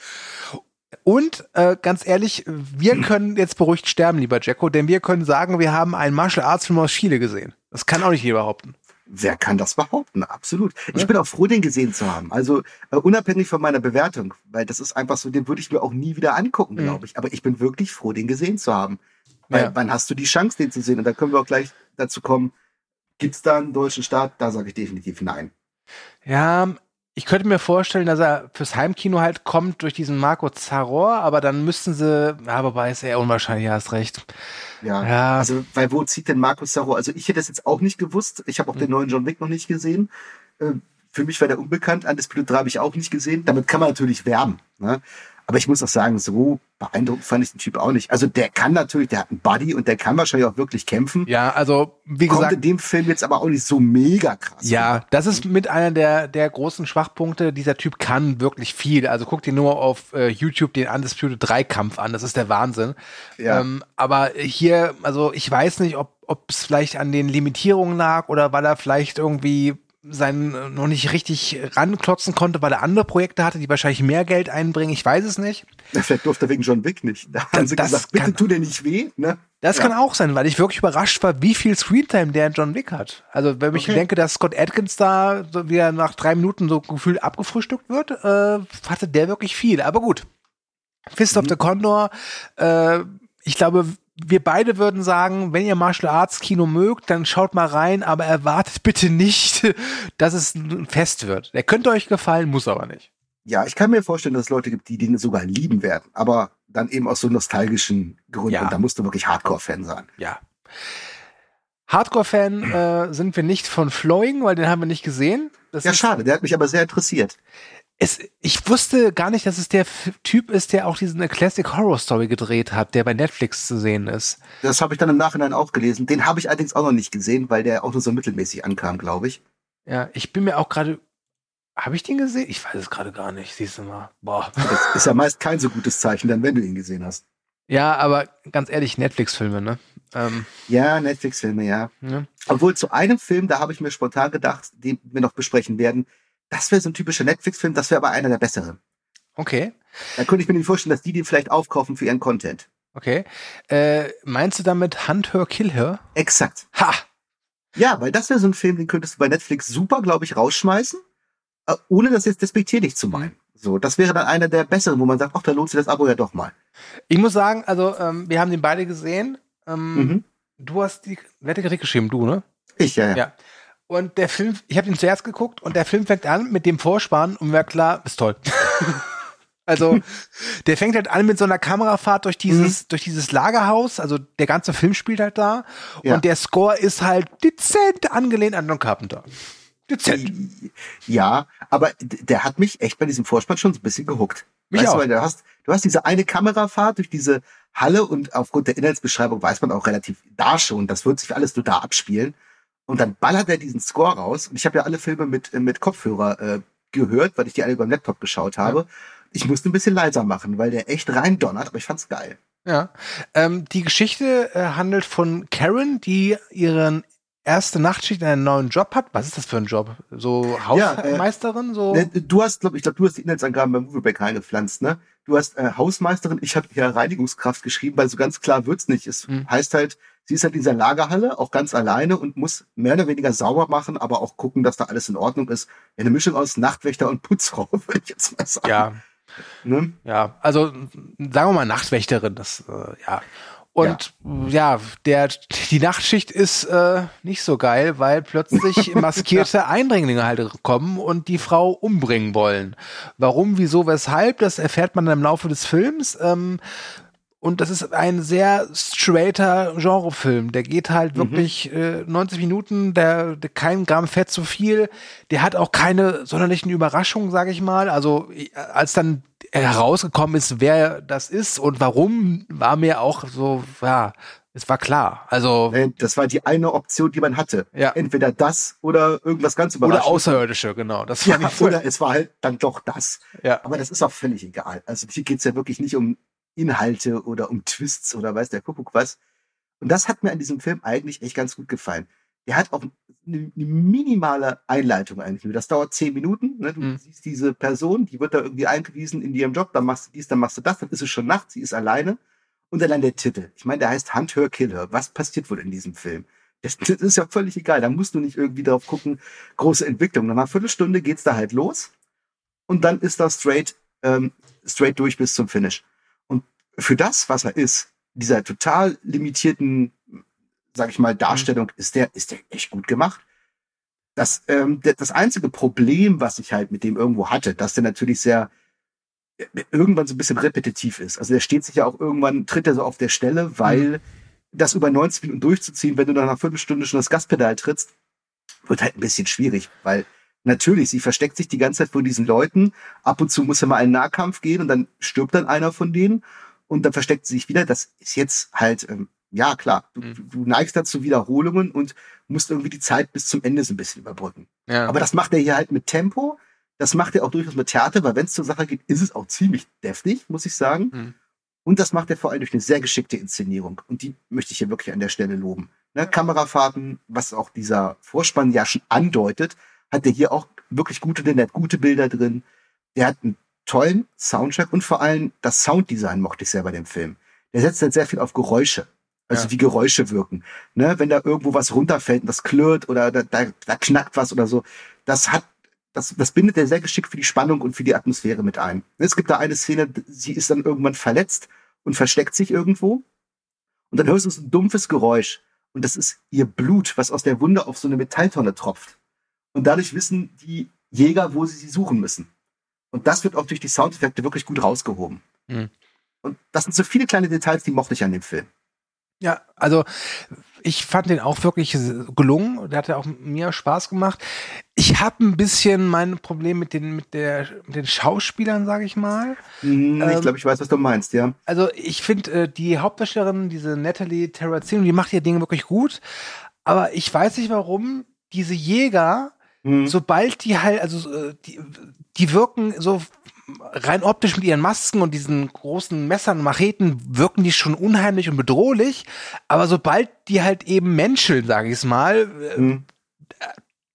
Und äh, ganz ehrlich, wir können jetzt beruhigt sterben, lieber Jacko, denn wir können sagen, wir haben einen Martial Arts Film aus Chile gesehen. Das kann auch nicht jeder behaupten. Wer kann das behaupten? Absolut. Ich bin auch froh, den gesehen zu haben. Also äh, unabhängig von meiner Bewertung, weil das ist einfach so, den würde ich mir auch nie wieder angucken, Mhm. glaube ich. Aber ich bin wirklich froh, den gesehen zu haben. Weil Ja. wann hast du die Chance, den zu sehen? Und da können wir auch gleich dazu kommen. Gibt's da einen deutschen Staat? Da sage ich definitiv nein. Ja, ich könnte mir vorstellen, dass er fürs Heimkino halt kommt durch diesen Marco Zaror, aber dann müssten sie, ja, wobei ist eher unwahrscheinlich, ja, hast recht. Ja. Ja. Also, weil wo zieht denn Markus Sarro? Also ich hätte das jetzt auch nicht gewusst. Ich habe auch Mhm. den neuen John Wick noch nicht gesehen. Äh, Für mich war der unbekannt. Undisputed 3 habe ich auch nicht gesehen. Damit kann man natürlich werben. Ne? Aber ich muss auch sagen, so beeindruckend fand ich den Typ auch nicht. Also der kann natürlich, der hat einen Buddy und der kann wahrscheinlich auch wirklich kämpfen. Ja, also, wie Kommt gesagt, in dem Film jetzt aber auch nicht so mega krass. Ja, das ist mit einer der, der großen Schwachpunkte. Dieser Typ kann wirklich viel. Also guck dir nur auf äh, YouTube den Undisputed 3 Kampf an. Das ist der Wahnsinn. Ja. Ähm, aber hier, also ich weiß nicht, ob ob es vielleicht an den Limitierungen lag oder weil er vielleicht irgendwie seinen äh, noch nicht richtig ranklotzen konnte, weil er andere Projekte hatte, die wahrscheinlich mehr Geld einbringen. Ich weiß es nicht. Ja, Vielleicht durfte er wegen John Wick nicht. Da haben sie Das gesagt, bitte kann- tu dir nicht weh. Ne? Das Ja. kann auch sein, weil ich wirklich überrascht war, wie viel Screentime der John Wick hat. Also wenn ich Okay. denke, dass Scott Atkins da so wieder nach drei Minuten so gefühlt abgefrühstückt wird, äh, hatte der wirklich viel. Aber gut. Fist Mhm. of the Condor, äh, ich glaube, wir beide würden sagen, wenn ihr Martial Arts Kino mögt, dann schaut mal rein, aber erwartet <laughs> bitte nicht, dass es ein Fest wird. Der könnte euch gefallen, muss aber nicht. Ja, ich kann mir vorstellen, dass es Leute gibt, die den sogar lieben werden. Aber dann eben aus so nostalgischen Gründen. Ja. Und da musst du wirklich Hardcore-Fan sein. Ja. Hardcore-Fan äh, sind wir nicht von Flowing, weil den haben wir nicht gesehen. Das Ja, schade. Der hat mich aber sehr interessiert. Es, ich wusste gar nicht, dass es der Typ ist, der auch diesen Classic Horror Story gedreht hat, der bei Netflix zu sehen ist. Das habe ich dann im Nachhinein auch gelesen. Den habe ich allerdings auch noch nicht gesehen, weil der auch nur so mittelmäßig ankam, glaube ich. Ja, ich bin mir auch gerade. Habe ich den gesehen? Ich weiß es gerade gar nicht. Siehst du mal. Boah. <laughs> Das ist ja meist kein so gutes Zeichen, dann wenn du ihn gesehen hast. Ja, aber ganz ehrlich, Netflix-Filme, ne? Ähm, Ja, Netflix-Filme, ja. ne? Obwohl zu einem Film, da habe ich mir spontan gedacht, den wir noch besprechen werden, das wäre so ein typischer Netflix-Film, das wäre aber einer der besseren. Okay. Da könnte ich mir vorstellen, dass die den vielleicht aufkaufen für ihren Content. Okay. Äh, meinst du damit Hunt Her, Kill Her? Exakt. Ha! Ja, weil das wäre so ein Film, den könntest du bei Netflix super, glaube ich, rausschmeißen, äh, ohne das jetzt despektierlich zu meinen. So, das wäre dann einer der besseren, wo man sagt, ach, da lohnt sich das Abo ja doch mal. Ich muss sagen, also, ähm, wir haben den beide gesehen. Ähm, Mhm. Du hast die, wer hat die Kritik geschrieben? Du, ne? Ich, ja, ja. Ja. Und der Film, ich habe ihn zuerst geguckt und der Film fängt an mit dem Vorspann und mir klar, ist toll. <laughs> also der fängt halt an mit so einer Kamerafahrt durch dieses durch dieses Lagerhaus, also der ganze Film spielt halt da Ja. und der Score ist halt dezent angelehnt an John Carpenter. Dezent. Ja, aber der hat mich echt bei diesem Vorspann schon so ein bisschen gehuckt. Mich weißt auch. Du, du hast, du hast diese eine Kamerafahrt durch diese Halle und aufgrund der Inhaltsbeschreibung weiß man auch relativ da schon, das wird sich alles nur da abspielen. Und dann ballert er diesen Score raus. Und ich habe ja alle Filme mit, äh, mit Kopfhörer äh, gehört, weil ich die alle beim Laptop geschaut habe. Ich musste ein bisschen leiser machen, weil der echt rein donnert, aber ich fand's geil. Ja. Ähm, die Geschichte äh, handelt von Karen, die ihren erste Nachtschicht in einem neuen Job hat. Was ist das für ein Job? So Ja, äh, Hausmeisterin? so? Ne, Du hast, glaub, ich glaube, du hast die Inhaltsangaben beim Movieback reingepflanzt, ne? Du hast äh, Hausmeisterin, ich habe hier Reinigungskraft geschrieben, weil so ganz klar wird's nicht. Es Hm. heißt halt, Sie ist halt in dieser Lagerhalle, auch ganz alleine und muss mehr oder weniger sauber machen, aber auch gucken, dass da alles in Ordnung ist. Eine Mischung aus Nachtwächter und Putzfrau, <laughs> würde ich jetzt mal sagen. Ja. Ne? Ja, also sagen wir mal Nachtwächterin, das, äh, ja. Und ja. ja, der, die Nachtschicht ist äh, nicht so geil, weil plötzlich <laughs> maskierte Eindringlinge halt kommen und die Frau umbringen wollen. Warum, wieso, weshalb, das erfährt man im Laufe des Films. Ähm, und das ist ein sehr straighter Genrefilm. Der geht halt mhm. wirklich äh, 90 Minuten, der, der kein Gramm Fett zu viel. Der hat auch keine sonderlichen Überraschungen, sage ich mal. Also als dann herausgekommen ist, wer das ist und warum, war mir auch so, ja, es war klar. Also das war die eine Option, die man hatte. Ja. Entweder das oder irgendwas ganz überraschendes. Oder Außerirdische, genau. Das war ja, oder es war halt dann doch das. Ja. Aber das ist auch völlig egal. Also hier geht's ja wirklich nicht um Inhalte oder um Twists oder weiß der Kuckuck was. Und das hat mir an diesem Film eigentlich echt ganz gut gefallen. Der hat auch eine, eine minimale Einleitung eigentlich nur. Das dauert zehn Minuten. Ne? Du mhm. siehst diese Person, die wird da irgendwie eingewiesen in ihrem Job, dann machst du dies, dann machst du das, dann ist es schon Nacht, sie ist alleine. Und dann der Titel. Ich meine, der heißt Hunt Her Kill Her. Was passiert wohl in diesem Film? Das, das ist ja völlig egal. Da musst du nicht irgendwie drauf gucken, große Entwicklung. Nach einer Viertelstunde geht's da halt los. Und dann ist das straight, ähm, straight durch bis zum Finish für das, was er ist, dieser total limitierten, sag ich mal, Darstellung, mhm. ist der, ist der echt gut gemacht. Das, ähm, das einzige Problem, was ich halt mit dem irgendwo hatte, dass der natürlich sehr äh, irgendwann so ein bisschen repetitiv ist. Also der steht sich ja auch irgendwann, tritt er so auf der Stelle, weil mhm. das über 90 Minuten durchzuziehen, wenn du nach einer Viertelstunde schon das Gaspedal trittst, wird halt ein bisschen schwierig, weil natürlich, sie versteckt sich die ganze Zeit vor diesen Leuten. Ab und zu muss er mal einen Nahkampf gehen und dann stirbt dann einer von denen und dann versteckt sie sich wieder. Das ist jetzt halt, ähm, ja klar, du, mhm. du neigst dazu Wiederholungen und musst irgendwie die Zeit bis zum Ende so ein bisschen überbrücken. Ja. Aber das macht er hier halt mit Tempo. Das macht er auch durchaus mit Theater, weil wenn es zur Sache geht, ist es auch ziemlich deftig, muss ich sagen. Mhm. Und das macht er vor allem durch eine sehr geschickte Inszenierung. Und die möchte ich hier wirklich an der Stelle loben. Ne, Kamerafahrten, was auch dieser Vorspann ja schon andeutet, hat er hier auch wirklich gute, der hat gute Bilder drin. Der hat einen tollen Soundtrack und vor allem das Sounddesign mochte ich sehr bei dem Film. Der setzt halt sehr viel auf Geräusche. Also ja. wie Geräusche wirken. Ne? Wenn da irgendwo was runterfällt und das klirrt oder da, da, da knackt was oder so, das hat, das, das bindet er sehr geschickt für die Spannung und für die Atmosphäre mit ein. Es gibt da eine Szene, sie ist dann irgendwann verletzt und versteckt sich irgendwo. Und dann hörst du so ein dumpfes Geräusch. Und das ist ihr Blut, was aus der Wunde auf so eine Metalltonne tropft. Und dadurch wissen die Jäger, wo sie sie suchen müssen. Und das wird auch durch die Soundeffekte wirklich gut rausgehoben. Mhm. Und das sind so viele kleine Details, die mochte ich an dem Film. Ja, also ich fand den auch wirklich gelungen. Der hat ja auch mir Spaß gemacht. Ich habe ein bisschen mein Problem mit den mit der mit den Schauspielern, sage ich mal. Hm, ich ähm, glaube, ich weiß, was du meinst, ja. Also ich finde äh, die Hauptdarstellerin, diese Natalie Terrazino, die macht ihr Dinge wirklich gut. Aber ich weiß nicht, warum diese Jäger, hm. sobald die halt, also äh, die, die wirken so rein optisch mit ihren Masken und diesen großen Messern und Macheten wirken die schon unheimlich und bedrohlich. Aber sobald die halt eben menscheln, sage ich es mal, mhm.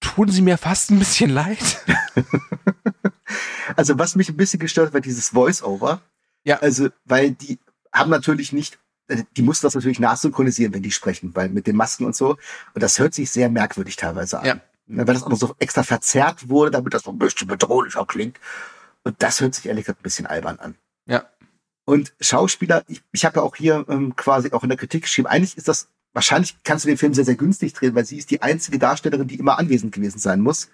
tun sie mir fast ein bisschen leid. <laughs> also was mich ein bisschen gestört hat, war dieses Voice-Over. Ja. Also, weil die haben natürlich nicht, äh, die mussten das natürlich nachsynchronisieren, wenn die sprechen, weil mit den Masken und so. Und das hört sich sehr merkwürdig teilweise an. Ja. Weil das auch noch so extra verzerrt wurde, damit das so ein bisschen bedrohlicher klingt. Und das hört sich ehrlich gesagt ein bisschen albern an. Ja. Und Schauspieler, ich, ich habe ja auch hier ähm, quasi auch in der Kritik geschrieben, eigentlich ist das, wahrscheinlich kannst du den Film sehr, sehr günstig drehen, weil sie ist die einzige Darstellerin, die immer anwesend gewesen sein muss.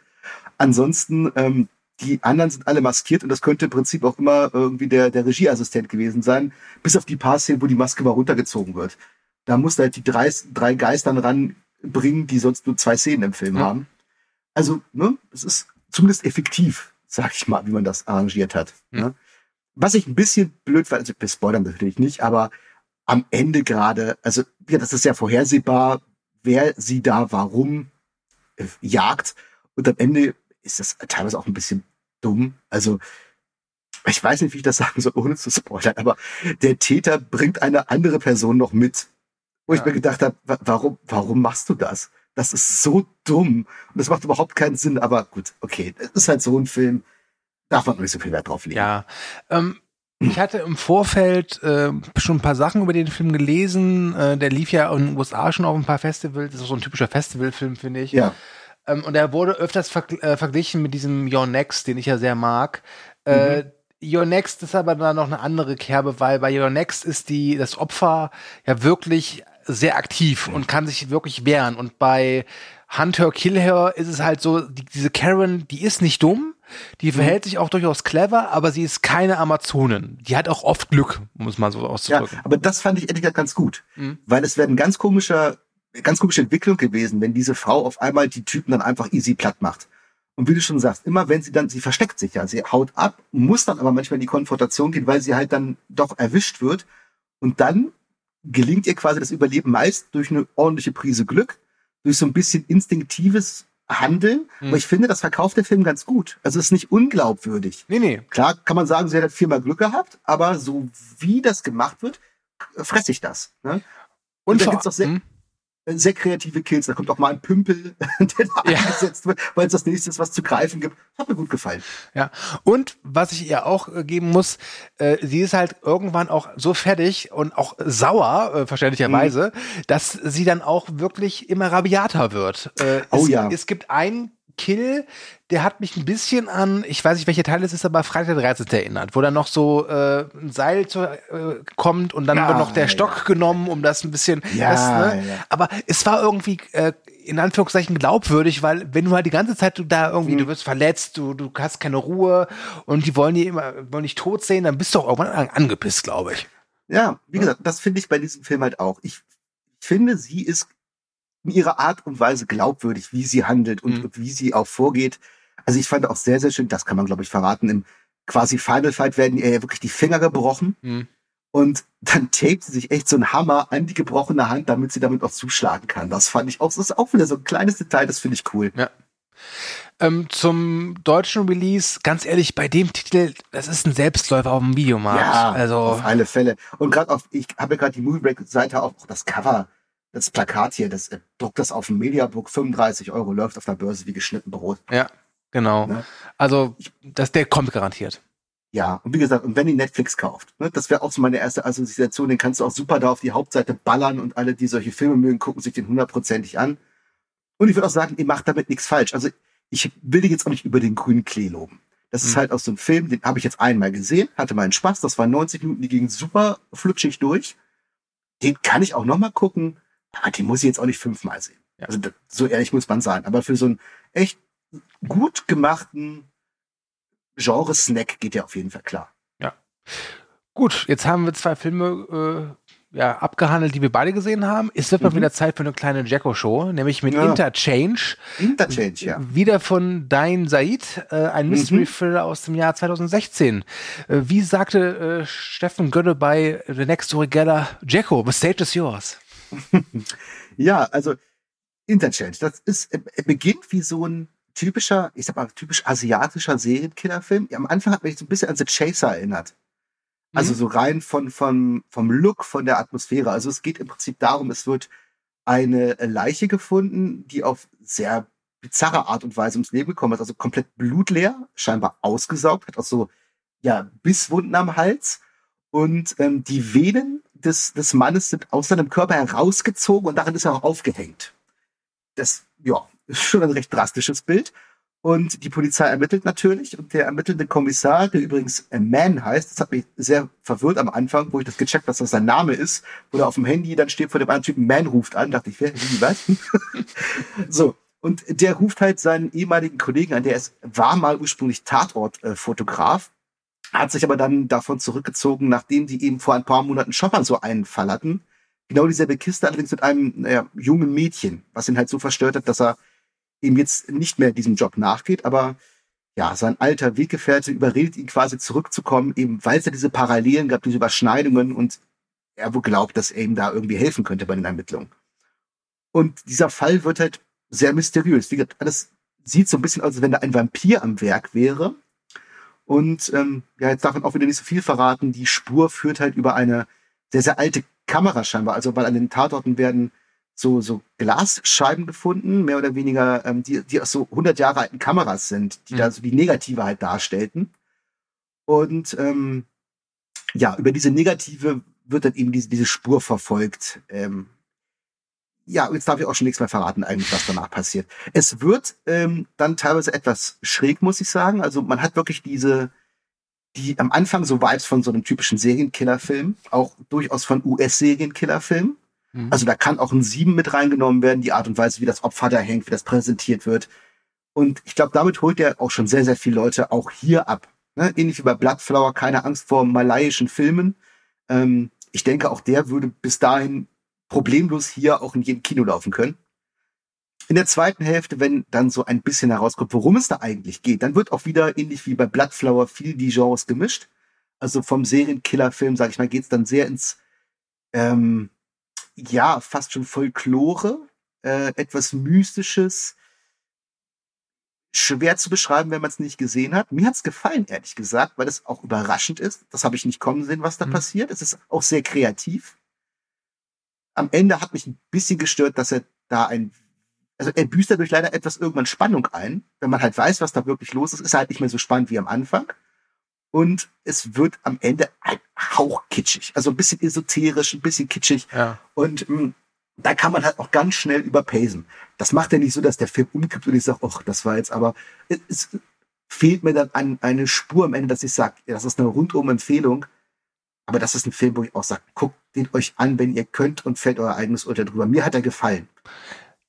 Ansonsten, ähm, die anderen sind alle maskiert und das könnte im Prinzip auch immer irgendwie der, der Regieassistent gewesen sein, bis auf die paar Szenen, wo die Maske mal runtergezogen wird. Da musst du halt die drei, drei Geistern ranbringen, die sonst nur zwei Szenen im Film ja. haben. Also, ne, es ist zumindest effektiv, sag ich mal, wie man das arrangiert hat. Mhm. Ne? Was ich ein bisschen blöd war, also wir spoilern natürlich nicht, aber am Ende gerade, also ja, das ist ja vorhersehbar, wer sie da warum äh, jagt. Und am Ende ist das teilweise auch ein bisschen dumm. Also ich weiß nicht, wie ich das sagen soll, ohne zu spoilern, aber der Täter bringt eine andere Person noch mit. Wo ja. ich mir gedacht habe, warum, warum machst du das? Das ist so dumm. Und das macht überhaupt keinen Sinn. Aber gut, okay. Es ist halt so ein Film. Darf man nicht so viel Wert drauf legen. Ja. Ähm, ich hatte im Vorfeld äh, schon ein paar Sachen über den Film gelesen. Äh, der lief ja in den USA schon auf ein paar Festivals. Das ist so ein typischer Festivalfilm, finde ich. Ja. Ähm, und er wurde öfters ver äh, verglichen mit diesem Your Next, den ich ja sehr mag. Äh, Mhm. Your Next ist aber dann noch eine andere Kerbe, weil bei Your Next ist die, das Opfer ja wirklich sehr aktiv und kann sich wirklich wehren. Und bei Hunter Kill Her ist es halt so, die, diese Karen, die ist nicht dumm, die verhält sich auch durchaus clever, aber sie ist keine Amazonin. Die hat auch oft Glück, um es mal so Ja, auszudrücken. aber das fand ich ehrlich gesagt ganz gut. Mhm. Weil es wäre ein ganz komischer, ganz komische Entwicklung gewesen, wenn diese Frau auf einmal die Typen dann einfach easy platt macht. Und wie du schon sagst, immer wenn sie dann, sie versteckt sich ja, sie haut ab, muss dann aber manchmal in die Konfrontation gehen, weil sie halt dann doch erwischt wird. Und dann gelingt ihr quasi das Überleben meist durch eine ordentliche Prise Glück, durch so ein bisschen instinktives Handeln. Mhm. Aber ich finde, das verkauft der Film ganz gut. Also es ist nicht unglaubwürdig. Nee, nee. Klar kann man sagen, sie hat halt viermal Glück gehabt, aber so wie das gemacht wird, fresse ich das. Ne? Und da vor- gibt's auch sehr, Hm? Sehr kreative Kills. Da kommt auch mal ein Pümpel, <laughs> der da Ja. eingesetzt wird, weil es das nächste ist, was zu greifen gibt. Hat mir gut gefallen. Ja, und was ich ihr auch äh, geben muss, äh, sie ist halt irgendwann auch so fertig und auch sauer, äh, verständlicherweise, Mhm. dass sie dann auch wirklich immer rabiater wird. Äh, Oh es, ja. Es gibt einen Kill, der hat mich ein bisschen an, ich weiß nicht, welcher Teil es ist, aber Freitag der 13. erinnert, wo dann noch so äh, ein Seil zu, äh, kommt und dann Ja, wird noch der ja. Stock genommen, um das ein bisschen. Ja, das, ne? ja. Aber es war irgendwie äh, in Anführungszeichen glaubwürdig, weil wenn du halt die ganze Zeit du da irgendwie, Mhm. du wirst verletzt, du, du hast keine Ruhe und die wollen die immer, wollen dich tot sehen, dann bist du auch irgendwann an- angepisst, glaube ich. Ja, wie gesagt, das finde ich bei diesem Film halt auch. Ich finde, sie ist in ihrer Art und Weise glaubwürdig, wie sie handelt und, Mhm. und wie sie auch vorgeht. Also ich fand auch sehr, sehr schön, das kann man, glaube ich, verraten. Im quasi Final Fight werden ihr ja wirklich die Finger gebrochen. Mhm. Und dann tapet sie sich echt so einen Hammer an die gebrochene Hand, damit sie damit auch zuschlagen kann. Das fand ich auch, das ist auch wieder so ein kleines Detail, das finde ich cool. Ähm, zum deutschen Release, ganz ehrlich, bei dem Titel, das ist ein Selbstläufer auf dem Videomarkt. Ja, also auf alle Fälle. Und gerade auf, ich habe ja gerade die Movie Break Seite auch das Cover, das Plakat hier, das äh, druckt das auf dem Mediabook 35 Euro, läuft auf der Börse wie geschnitten Brot. ja, genau. Ne? Also das, der kommt garantiert. Ja, und wie gesagt, und wenn die Netflix kauft, ne, das wäre auch so meine erste Assoziation, den kannst du auch super da auf die Hauptseite ballern und alle, die solche Filme mögen, gucken sich den hundertprozentig an. Und ich würde auch sagen, ihr macht damit nichts falsch. Also ich will dich jetzt auch nicht über den grünen Klee loben. Das ist Mhm. halt auch so ein Film, den habe ich jetzt einmal gesehen, hatte meinen Spaß, das waren 90 Minuten, die gingen super flutschig durch. Den kann ich auch nochmal gucken, aber den muss ich jetzt auch nicht fünfmal sehen. Ja. Also so ehrlich muss man sein. Aber für so einen echt gut gemachten Genre-Snack geht ja auf jeden Fall klar. Gut, jetzt haben wir zwei Filme äh, ja, abgehandelt, die wir beide gesehen haben. Es wird mal Mhm. wieder Zeit für eine kleine Jacko-Show, nämlich mit Ja. Interchange. Interchange, ja. Wieder von Dain Said, äh, ein Mhm. Mystery-Thriller aus dem Jahr 2016. Äh, wie sagte äh, Steffen Götte bei The Next Story Geller, Jacko, the stage is yours. <laughs> Ja, also Interchange, das ist, er er beginnt wie so ein typischer, ich sag mal, typisch asiatischer Serienkillerfilm. Am Anfang hat mich so ein bisschen an The Chaser erinnert. Also Mhm. so rein von, von, vom Look, von der Atmosphäre. Also es geht im Prinzip darum, es wird eine Leiche gefunden, die auf sehr bizarre Art und Weise ums Leben gekommen ist. Also komplett blutleer, scheinbar ausgesaugt, hat auch so, ja, Bisswunden am Hals. Und ähm, die Venen des, des Mannes sind aus seinem Körper herausgezogen und darin ist er auch aufgehängt. Das, ja, ist schon ein recht drastisches Bild. Und die Polizei ermittelt natürlich und der ermittelnde Kommissar, der übrigens äh, Man heißt, das hat mich sehr verwirrt am Anfang, wo ich das gecheckt habe, dass das sein Name ist, wo er auf dem Handy dann steht vor dem anderen Typen, Man ruft an, dachte ich, wer, wie, was? <laughs> so. Und der ruft halt seinen ehemaligen Kollegen an, der ist, war mal ursprünglich Tatortfotograf, hat sich aber dann davon zurückgezogen, nachdem die eben vor ein paar Monaten schon so einen Fall hatten. Genau dieselbe Kiste, allerdings mit einem naja, jungen Mädchen, was ihn halt so verstört hat, dass er ihm jetzt nicht mehr diesem Job nachgeht, aber ja, sein alter Weggefährte überredet ihn quasi zurückzukommen, eben weil es ja diese Parallelen gab, diese Überschneidungen und er wohl glaubt, dass er ihm da irgendwie helfen könnte bei den Ermittlungen. Und dieser Fall wird halt sehr mysteriös. Wie gesagt, alles sieht so ein bisschen aus, als wenn da ein Vampir am Werk wäre. Und ähm, ja, jetzt darf man auch wieder nicht so viel verraten. Die Spur führt halt über eine sehr, sehr alte Kamera scheinbar. Also weil an den Tatorten werden so, so Glasscheiben gefunden, mehr oder weniger, ähm, die, die aus so 100 Jahre alten Kameras sind, die Mhm. da so die Negative halt darstellten. Und ähm, ja, über diese negative wird dann eben diese, diese Spur verfolgt. Ähm, ja, jetzt darf ich auch schon nichts mehr verraten, eigentlich, was danach passiert. Es wird ähm, dann teilweise etwas schräg, muss ich sagen. Also man hat wirklich diese, die am Anfang so Vibes von so einem typischen Serienkillerfilm, auch durchaus von US-Serienkillerfilm. Mhm. Also da kann auch ein Sieben mit reingenommen werden, die Art und Weise, wie das Opfer da hängt, wie das präsentiert wird. Und ich glaube, damit holt er auch schon sehr, sehr viele Leute auch hier ab. Ne? Ähnlich wie bei Bloodflower, keine Angst vor malaiischen Filmen. Ähm, ich denke, auch der würde bis dahin problemlos hier auch in jedem Kino laufen können. In der zweiten Hälfte, wenn dann so ein bisschen herauskommt, worum es da eigentlich geht, dann wird auch wieder ähnlich wie bei Bloodflower viel die Genres gemischt. Also vom Serienkillerfilm, sag ich mal, geht's dann sehr ins ähm, ja fast schon Folklore, äh, etwas Mystisches, schwer zu beschreiben, wenn man es nicht gesehen hat. Mir hat's gefallen, ehrlich gesagt, weil es auch überraschend ist. Das habe ich nicht kommen sehen, was da mhm. passiert. Es ist auch sehr kreativ. Am Ende hat mich ein bisschen gestört, dass er da ein, also er büßt dadurch leider etwas irgendwann Spannung ein. Wenn man halt weiß, was da wirklich los ist, ist er halt nicht mehr so spannend wie am Anfang. Und es wird am Ende ein Hauch kitschig. Also ein bisschen esoterisch, ein bisschen kitschig. Ja. Und mh, mm, da kann man halt auch ganz schnell überpacen. Das macht ja nicht so, dass der Film umkippt und ich sage, ach, das war jetzt aber, es, es fehlt mir dann an eine Spur am Ende, dass ich sage, das ist eine rundum Empfehlung. Aber das ist ein Film, wo ich auch sage, guckt den euch an, wenn ihr könnt und fällt euer eigenes Urteil drüber. Mir hat er gefallen.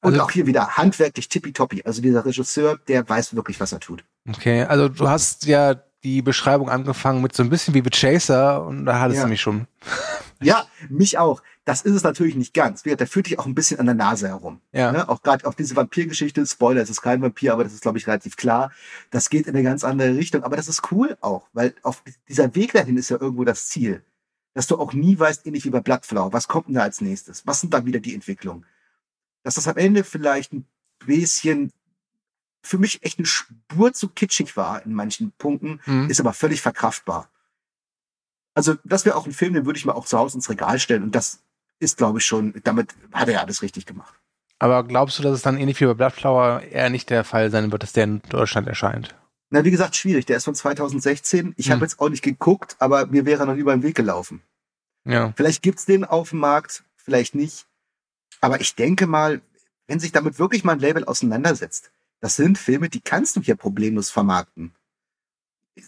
Und also, auch hier wieder handwerklich tippitoppi. Also dieser Regisseur, der weiß wirklich, was er tut. Okay, also du hast ja die Beschreibung angefangen mit so ein bisschen wie The Chaser und da hattest ja. du mich schon. <laughs> Ja, mich auch. Das ist es natürlich nicht ganz. Der führt dich auch ein bisschen an der Nase herum. Ja. Ne? Auch gerade auf diese Vampirgeschichte, Spoiler, es ist kein Vampir, aber das ist, glaube ich, relativ klar. Das geht in eine ganz andere Richtung. Aber das ist cool auch, weil auf dieser Weg dahin ist ja irgendwo das Ziel. Dass du auch nie weißt, ähnlich wie bei Blattflau, was kommt denn da als nächstes? Was sind dann wieder die Entwicklungen? Dass das am Ende vielleicht ein bisschen für mich echt eine Spur zu kitschig war in manchen Punkten, mhm. ist aber völlig verkraftbar. Also, das wäre auch ein Film, den würde ich mal auch zu Hause ins Regal stellen. Und das ist, glaube ich, schon, damit hat er ja alles richtig gemacht. Aber glaubst du, dass es dann ähnlich wie bei Bloodflower eher nicht der Fall sein wird, dass der in Deutschland erscheint? Na, wie gesagt, schwierig. Der ist von 2016. Ich hm. habe jetzt auch nicht geguckt, aber mir wäre noch über den Weg gelaufen. Ja. Vielleicht gibt's den auf dem Markt, vielleicht nicht. Aber ich denke mal, wenn sich damit wirklich mal ein Label auseinandersetzt, das sind Filme, die kannst du hier problemlos vermarkten.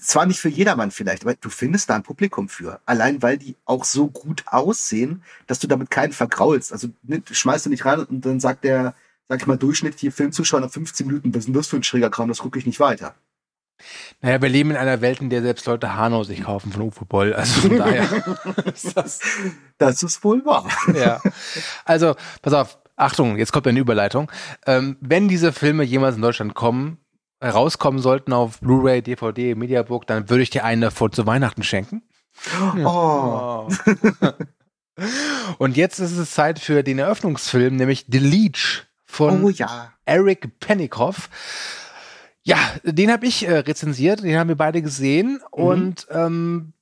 Zwar nicht für jedermann vielleicht, aber du findest da ein Publikum für. Allein weil die auch so gut aussehen, dass du damit keinen vergraulst. Also ne, schmeißt du nicht rein und dann sagt der, sag ich mal, durchschnittliche Filmzuschauer nach 15 Minuten, was ist denn das für ein schräger Kram, das gucke ich nicht weiter. Naja, wir leben in einer Welt, in der selbst Leute Hanau sich kaufen von Uwe Boll. Also von daher <laughs> ist das, das ist wohl wahr. Ja. Also, pass auf, Achtung, jetzt kommt eine Überleitung. Ähm, wenn diese Filme jemals in Deutschland kommen, rauskommen sollten auf Blu-ray, DVD, Mediabook, dann würde ich dir einen davor zu Weihnachten schenken. Oh. oh. <laughs> Und jetzt ist es Zeit für den Eröffnungsfilm, nämlich The Leech von oh, ja. Eric Penikoff. Ja, den habe ich äh, rezensiert, den haben wir beide gesehen mhm. und ähm,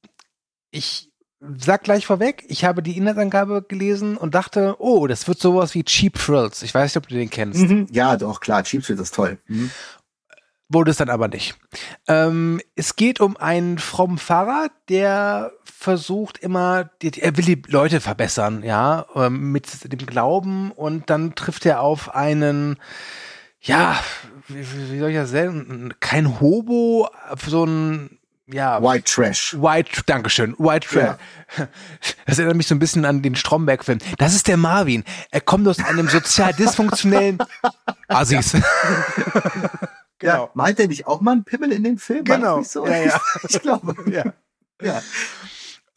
ich sag gleich vorweg, ich habe die Inhaltsangabe gelesen und dachte, oh, das wird sowas wie Cheap Thrills. Ich weiß nicht, ob du den kennst. Mhm. Ja, doch, klar, Cheap Thrills ist toll. Mhm. Wurde es dann aber nicht. Ähm, es geht um einen frommen Pfarrer, der versucht immer, er will die Leute verbessern, ja, ähm, mit dem Glauben und dann trifft er auf einen, ja, wie, wie soll ich das sagen, kein Hobo, so ein ja. White Trash. White, Dankeschön. White Trash. Ja. <laughs> Das erinnert mich so ein bisschen an den Stromberg-Film. Das ist der Marvin. Er kommt aus einem sozial dysfunktionellen <laughs> Assis. <laughs> genau. Ja, meint er nicht auch mal einen Pimmel in dem Film? Genau. So? Ja, ja. Ich glaube. Ja. ja.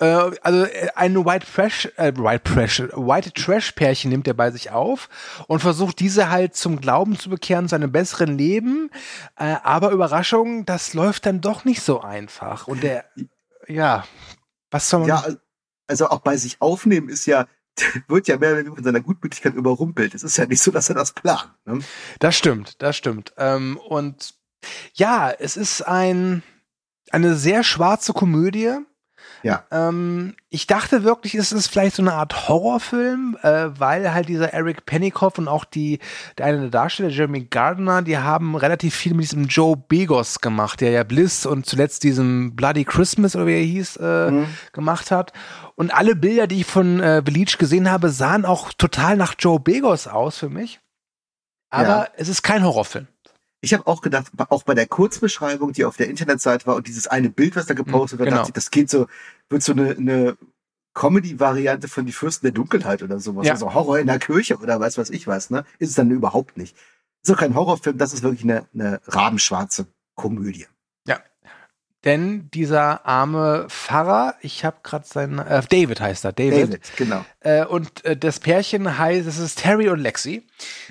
Äh, also äh, ein White Trash, äh, White Trash, White Trash Pärchen nimmt er bei sich auf und versucht diese halt zum Glauben zu bekehren, zu einem besseren Leben. Äh, aber Überraschung, das läuft dann doch nicht so einfach. Und der, ja, was soll man? Ja, also auch bei sich aufnehmen ist ja <laughs> wird ja mehr oder weniger von seiner Gutmütigkeit überrumpelt. Es ist ja nicht so, dass er das plant. Ne? Das stimmt, das stimmt. Ähm, und ja, es ist ein eine sehr schwarze Komödie Ja. Ähm, ich dachte wirklich, es ist vielleicht so eine Art Horrorfilm, äh, weil halt dieser Eric Pennycoff und auch die, der eine der Darsteller, Jeremy Gardner, die haben relativ viel mit diesem Joe Begos gemacht, der ja Bliss und zuletzt diesem Bloody Christmas oder wie er hieß, äh, Mhm. gemacht hat. Und alle Bilder, die ich von äh, Bleach gesehen habe, sahen auch total nach Joe Begos aus für mich. Aber Ja. es ist kein Horrorfilm. Ich habe auch gedacht, auch bei der Kurzbeschreibung, die auf der Internetseite war und dieses eine Bild, was da gepostet wird, genau. dachte ich, das geht so, wird so eine, eine Comedy-Variante von Die Fürsten der Dunkelheit oder sowas. Ja. Also Horror in der Kirche oder weiß was ich was, ne? Ist es dann überhaupt nicht. Ist auch kein Horrorfilm, das ist wirklich eine, eine rabenschwarze Komödie. Denn dieser arme Pfarrer, ich habe gerade seinen, äh, David heißt er, David. David, genau. Äh, und äh, das Pärchen heißt, es ist Terry und Lexi.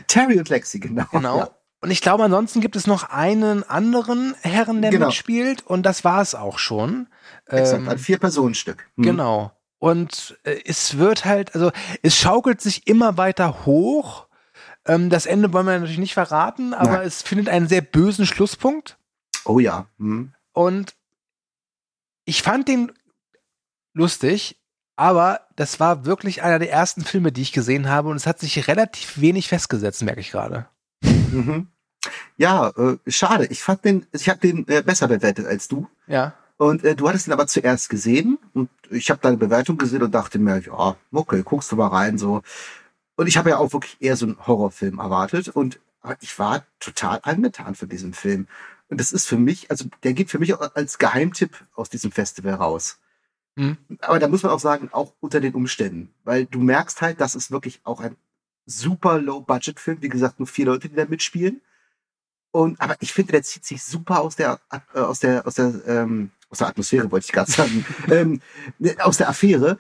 Terry und Lexi, genau. Genau. Ja. Und ich glaube, ansonsten gibt es noch einen anderen Herren, der Genau. mitspielt. Und das war es auch schon. Exakt, Ähm, ein Vier-Personen-Stück. Hm. Genau. Und äh, es wird halt, also es schaukelt sich immer weiter hoch. Ähm, das Ende wollen wir natürlich nicht verraten, aber Nein. es findet einen sehr bösen Schlusspunkt. Oh ja. Hm. Und ich fand den lustig, aber das war wirklich einer der ersten Filme, die ich gesehen habe und es hat sich relativ wenig festgesetzt, merke ich gerade. Mhm. Ja, äh, schade. Ich fand den, ich habe den äh, besser bewertet als du. Ja. Und äh, du hattest ihn aber zuerst gesehen und ich habe deine Bewertung gesehen und dachte mir, ja, okay, guckst du mal rein so. Und ich habe ja auch wirklich eher so einen Horrorfilm erwartet und ich war total angetan von diesem Film. Und das ist für mich, also der geht für mich auch als Geheimtipp aus diesem Festival raus. Mhm. Aber da muss man auch sagen, auch unter den Umständen, weil du merkst halt, das ist wirklich auch ein super Low-Budget-Film. Wie gesagt, nur vier Leute, die da mitspielen. Und aber ich finde, der zieht sich super aus der äh, aus der aus der ähm, aus der Atmosphäre wollte ich gerade sagen, <laughs> ähm, aus der Affäre,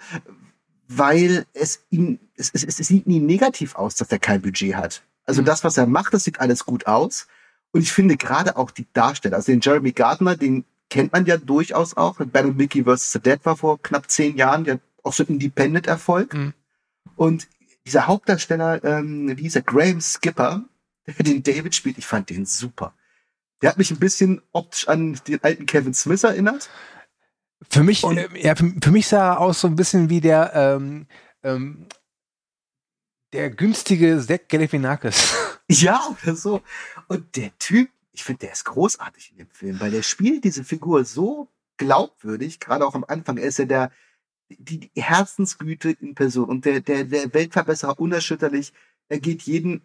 weil es ihn es, es, es sieht nie negativ aus, dass er kein Budget hat. Also Mhm. das, was er macht, das sieht alles gut aus. Und ich finde gerade auch die Darsteller, also den Jeremy Gardner, den kennt man ja durchaus auch. Und Mickey vs. The Dead war vor knapp zehn Jahren, der hat auch so ein Independent-Erfolg. Mhm. Und dieser Hauptdarsteller, ähm, wie hieß er, Graham Skipper, der den David spielt, ich fand den super. Der hat mich ein bisschen optisch an den alten Kevin Smith erinnert. Für mich, Und- äh, ja, für, für mich sah er aus so ein bisschen wie der, ähm, ähm, der günstige Zack Galifianakis. <laughs> Ja, oder so. Und der Typ, ich finde, der ist großartig in dem Film, weil der spielt diese Figur so glaubwürdig, gerade auch am Anfang. Er ist ja der, die, Herzensgüte in Person und der, der, der Weltverbesserer unerschütterlich. Er geht jeden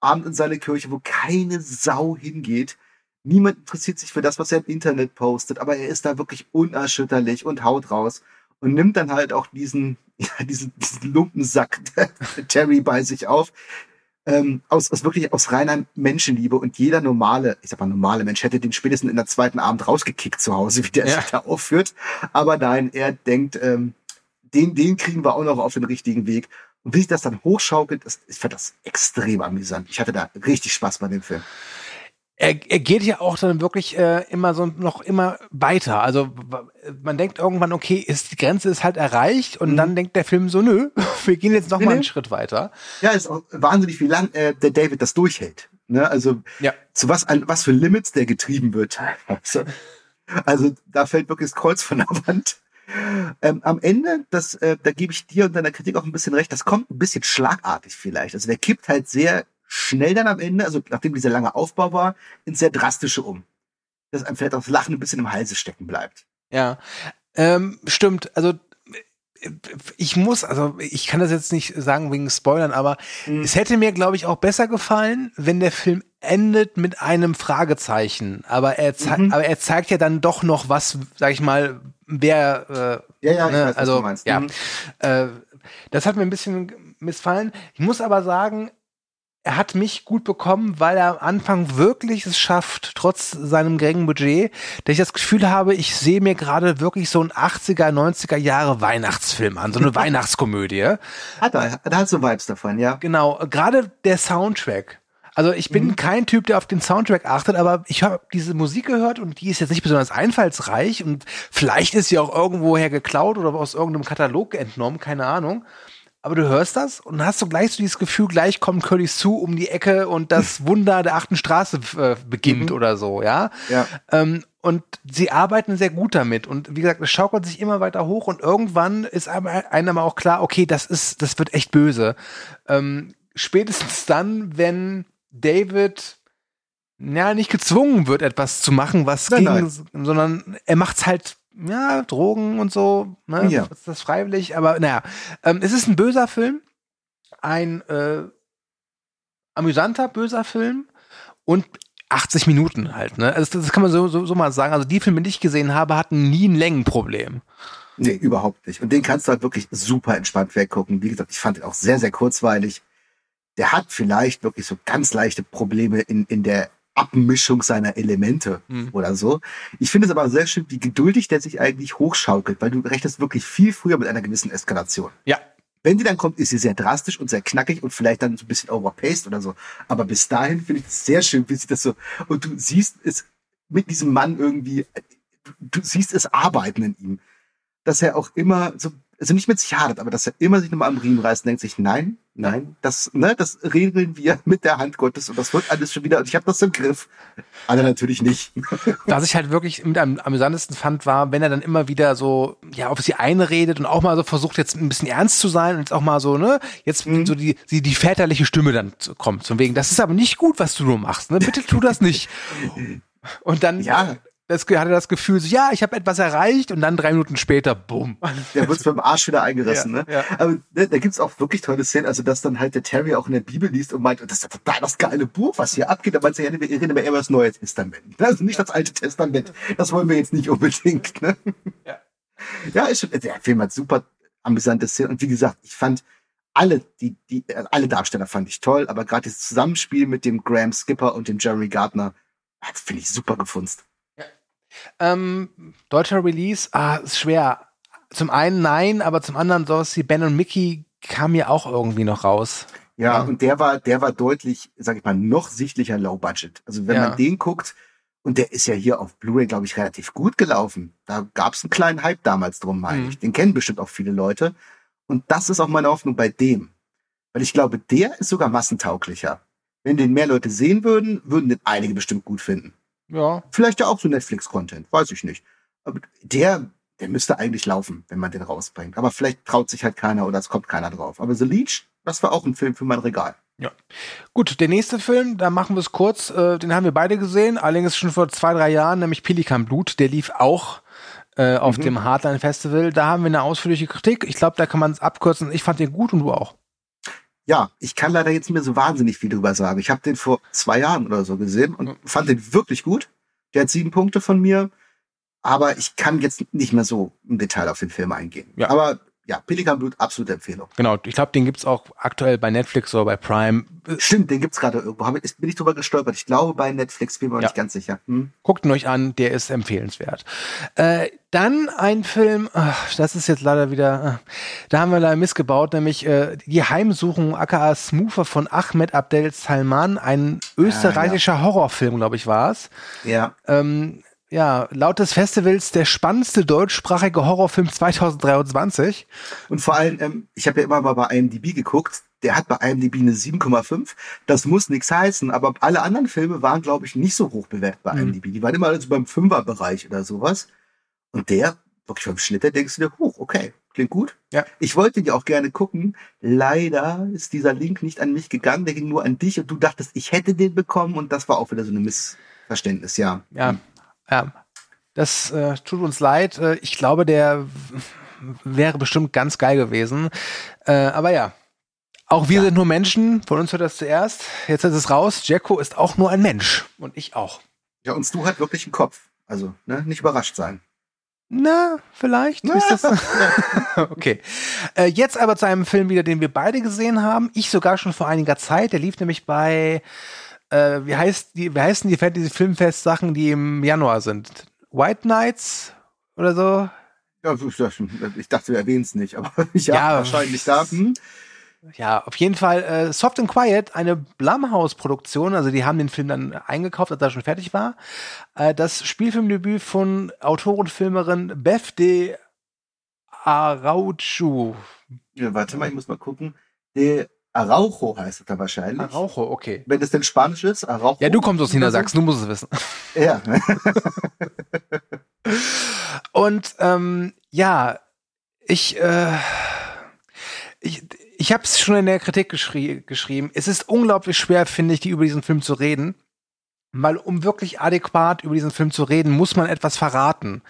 Abend in seine Kirche, wo keine Sau hingeht. Niemand interessiert sich für das, was er im Internet postet, aber er ist da wirklich unerschütterlich und haut raus und nimmt dann halt auch diesen, <laughs> ja, diesen, diesen Lumpensack Terry <laughs> bei sich auf, ähm, aus, aus wirklich aus reiner Menschenliebe und jeder normale, ich sag mal normale Mensch hätte den spätestens in der zweiten Abend rausgekickt zu Hause, wie der Ja. sich da aufführt. Aber nein, er denkt, ähm, den, den kriegen wir auch noch auf den richtigen Weg. Und wie sich das dann hochschaukelt, ist, ich fand das extrem amüsant. Ich hatte da richtig Spaß bei dem Film. er, er geht ja auch dann wirklich äh, immer so noch immer weiter. Also man denkt irgendwann, okay, ist die Grenze ist halt erreicht und Mhm. dann denkt der Film so, nö, <laughs> wir gehen jetzt noch Nee, mal nee. einen Schritt weiter. Ja, ist auch wahnsinnig, wie lang äh, der David das durchhält. Ne? Also Ja. zu was, an was für Limits der getrieben wird. <laughs> Also, also da fällt wirklich das Kreuz von der Wand. Ähm, am Ende, das, äh, da gebe ich dir und deiner Kritik auch ein bisschen recht, das kommt ein bisschen schlagartig vielleicht. Also der kippt halt sehr schnell dann am Ende, also nachdem dieser lange Aufbau war, ins sehr drastische um. Dass einem vielleicht auch das Lachen ein bisschen im Halse stecken bleibt. Ja, ähm, stimmt. Also ich muss, also ich kann das jetzt nicht sagen wegen Spoilern, aber Mhm. es hätte mir, glaube ich, auch besser gefallen, wenn der Film endet mit einem Fragezeichen. Aber er, zei Mhm. aber er zeigt ja dann doch noch was, sag ich mal, wer äh, Ja, ja, ich Ne, weiß, was also, du meinst. ja. Mhm. Äh, das hat mir ein bisschen missfallen. Ich muss aber sagen, er hat mich gut bekommen, weil er am Anfang wirklich es schafft, trotz seinem geringen Budget, dass ich das Gefühl habe, ich sehe mir gerade wirklich so einen 80er, 90er Jahre Weihnachtsfilm an, so eine <laughs> Weihnachtskomödie. Hat er, da hat so Vibes davon, ja. Genau, gerade der Soundtrack. Also ich bin kein Typ, der auf den Soundtrack achtet, aber ich habe diese Musik gehört und die ist jetzt nicht besonders einfallsreich und vielleicht ist sie auch irgendwoher geklaut oder aus irgendeinem Katalog entnommen, keine Ahnung. Aber du hörst das und hast so gleich so dieses Gefühl, gleich kommt Curly Sue um die Ecke und das <laughs> Wunder der achten Straße äh, beginnt Mhm. oder so, ja. Ja. Ähm, und sie arbeiten sehr gut damit. Und wie gesagt, es schaukelt sich immer weiter hoch und irgendwann ist einem auch klar, okay, das ist, das wird echt böse. Ähm, spätestens dann, wenn David ja nicht gezwungen wird, etwas zu machen, was Nein, gegen, nein. sondern er macht's halt, ja, Drogen und so, ne? Ja. Ist das freiwillig, aber naja, ähm, es ist ein böser Film, ein äh, amüsanter böser Film und 80 Minuten halt, ne? Also das, kann man so, so, so mal sagen. Also die Filme, die ich gesehen habe, hatten nie ein Längenproblem. Nee, überhaupt nicht. Und den kannst du halt wirklich super entspannt weggucken. Wie gesagt, ich fand ihn auch sehr, sehr kurzweilig. Der hat vielleicht wirklich so ganz leichte Probleme in, in der Abmischung seiner Elemente Hm. oder so. Ich finde es aber sehr schön, wie geduldig der sich eigentlich hochschaukelt, weil du rechnest wirklich viel früher mit einer gewissen Eskalation. Ja. Wenn die dann kommt, ist sie sehr drastisch und sehr knackig und vielleicht dann so ein bisschen overpaced oder so. Aber bis dahin finde ich es sehr schön, wie sie das so, und du siehst es mit diesem Mann irgendwie, du, du siehst es arbeiten in ihm. Dass er auch immer so, also nicht mit sich hadert, aber dass er immer sich nochmal am Riemen reißt und denkt sich, nein, nein, das, ne, das regeln wir <laughs> mit der Hand Gottes und das wird alles schon wieder, und ich habe das im Griff. Alle natürlich nicht. <laughs> Was ich halt wirklich mit am amüsantesten fand, war, wenn er dann immer wieder so, ja, auf sie einredet und auch mal so versucht, jetzt ein bisschen ernst zu sein und jetzt auch mal so, ne, jetzt Mhm. so die, die, die väterliche Stimme dann kommt, zum wegen, das ist aber nicht gut, was du nur machst, ne, bitte tu das nicht. <laughs> Und dann Ja. Das, hatte das Gefühl, so, ja, ich habe etwas erreicht und dann drei Minuten später, bumm. <laughs> Der wird's mit dem Arsch wieder eingerissen, Ja, ne? ja. Aber ne, da gibt's auch wirklich tolle Szenen, also dass dann halt der Terry auch in der Bibel liest und meint, das ist total das geile Buch, was hier abgeht. Da meint er, ja, wir reden über das Neue Testament. Also nicht das Alte Testament. Das wollen wir jetzt nicht unbedingt, ne? Ja. Ja, ist schon, der Film hat super amüsante Szenen. Und wie gesagt, ich fand alle, die, die, alle Darsteller fand ich toll, aber gerade das Zusammenspiel mit dem Graham Skipper und dem Jerry Gardner, das finde ich super gefunzt. Ähm, deutscher Release, ah, ist schwer. Zum einen nein, aber zum anderen sowas wie Ben und Mickey kam mir auch irgendwie noch raus. Ja, Ja. und der war, der war deutlich, sag ich mal, noch sichtlicher Low Budget. Also wenn Ja. man den guckt, und der ist ja hier auf Blu-ray, glaube ich, relativ gut gelaufen. Da gab es einen kleinen Hype damals drum, meine Mhm. ich. Den kennen bestimmt auch viele Leute. Und das ist auch meine Hoffnung bei dem. Weil ich glaube, der ist sogar massentauglicher. Wenn den mehr Leute sehen würden, würden den einige bestimmt gut finden. Ja. Vielleicht ja auch so Netflix-Content, weiß ich nicht. Aber der, der müsste eigentlich laufen, wenn man den rausbringt. Aber vielleicht traut sich halt keiner oder es kommt keiner drauf. Aber The Leech, das war auch ein Film für mein Regal. Gut, der nächste Film, da machen wir es kurz, äh, den haben wir beide gesehen, allerdings schon vor zwei, drei Jahren, nämlich Pelikan Blut, der lief auch äh, auf Mhm. dem Hardline Festival. Da haben wir eine ausführliche Kritik. Ich glaube, da kann man es abkürzen. Ich fand den gut und du auch. Ja, ich kann leider jetzt nicht mehr so wahnsinnig viel drüber sagen. Ich habe den vor zwei Jahren oder so gesehen und fand den wirklich gut. Der hat sieben Punkte von mir, aber ich kann jetzt nicht mehr so im Detail auf den Film eingehen. Ja. Aber ja, Pelikanblut, absolute Empfehlung. Genau, ich glaube, den gibt's auch aktuell bei Netflix oder bei Prime. Stimmt, den gibt's gerade irgendwo. Hab ich- Bin ich drüber gestolpert. Ich glaube bei Netflix, bin mir aber Ja. nicht ganz sicher. Hm? Guckt ihn euch an, der ist empfehlenswert. Äh, dann ein Film, ach, das ist jetzt leider wieder, äh, da haben wir leider missgebaut, nämlich äh, die Heimsuchung aka Smoother von Ahmed Abdel Salman, ein österreichischer Horrorfilm, glaube ich, war es. Ja. Ähm, ja, laut des Festivals der spannendste deutschsprachige Horrorfilm 2023. Und vor allem, ähm, ich habe ja immer mal bei IMDb geguckt, der hat bei IMDb eine 7,5. Das muss nichts heißen, aber alle anderen Filme waren, glaube ich, nicht so hoch bewertet bei Mhm. IMDb. Die waren immer also beim Fünferbereich oder sowas. Und der, wirklich beim Schnitt, da denkst du dir, hoch, okay, klingt gut. Ja. Ich wollte die auch gerne gucken. Leider ist dieser Link nicht an mich gegangen, der ging nur an dich und du dachtest, ich hätte den bekommen und das war auch wieder so eine Missverständnis, ja. Ja, ja. Das äh, tut uns leid. Äh, ich glaube, der wäre bestimmt ganz geil gewesen. Äh, aber ja. Auch wir sind nur Menschen. Von uns hört das zuerst. Jetzt ist es raus. Jacko ist auch nur ein Mensch. Und ich auch. Ja, und du hat wirklich einen Kopf. Also, ne, nicht überrascht sein. Na, vielleicht. Wie ist das? <laughs> okay. Äh, jetzt aber zu einem Film wieder, den wir beide gesehen haben. Ich sogar schon vor einiger Zeit. Der lief nämlich bei, äh, wie heißt die, wie heißen die Fantasy Filmfest Sachen, die im Januar sind? White Knights oder so? Ja, ich dachte, wir erwähnen es nicht, aber <laughs> ja, Ja. wahrscheinlich da. Hm? Ja, auf jeden Fall äh, Soft and Quiet, eine Blumhouse-Produktion, also die haben den Film dann eingekauft, als er schon fertig war. Äh, das Spielfilmdebüt von Autorenfilmerin Beth de Araujo. Ja, warte mal, ich muss mal gucken. De Araujo heißt es da wahrscheinlich. Araujo, okay. Wenn das denn Spanisch ist, Araujo. Ja, du kommst aus? Niedersachsen, du musst es wissen. <laughs> Ja. <laughs> Und ähm, ja, ich, äh, ich, ich habe es schon in der Kritik geschrie geschrieben. Es ist unglaublich schwer, finde ich, die über diesen Film zu reden. Weil um wirklich adäquat über diesen Film zu reden, muss man etwas verraten.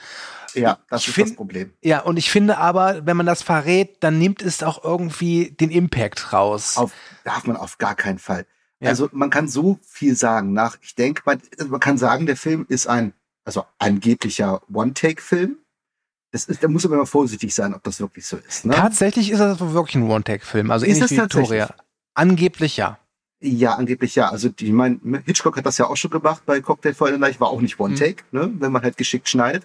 Ja, das Ich ist find- das Problem. Ja, und ich finde aber, wenn man das verrät, dann nimmt es auch irgendwie den Impact raus. Auf, darf man auf gar keinen Fall. Ja. Also man kann so viel sagen nach, ich denke, man, also man kann sagen, der Film ist ein, also angeblicher One-Take-Film. Das ist, da muss man immer vorsichtig sein, ob das wirklich so ist. Ne? Tatsächlich ist das wirklich ein One-Take-Film, also Ist ähnlich es wie? Victoria. Angeblich ja. Ja, angeblich ja. Also ich meine, Hitchcock hat das ja auch schon gemacht bei Cocktail Night, war auch nicht One-Take, ne? wenn man halt geschickt schneidet.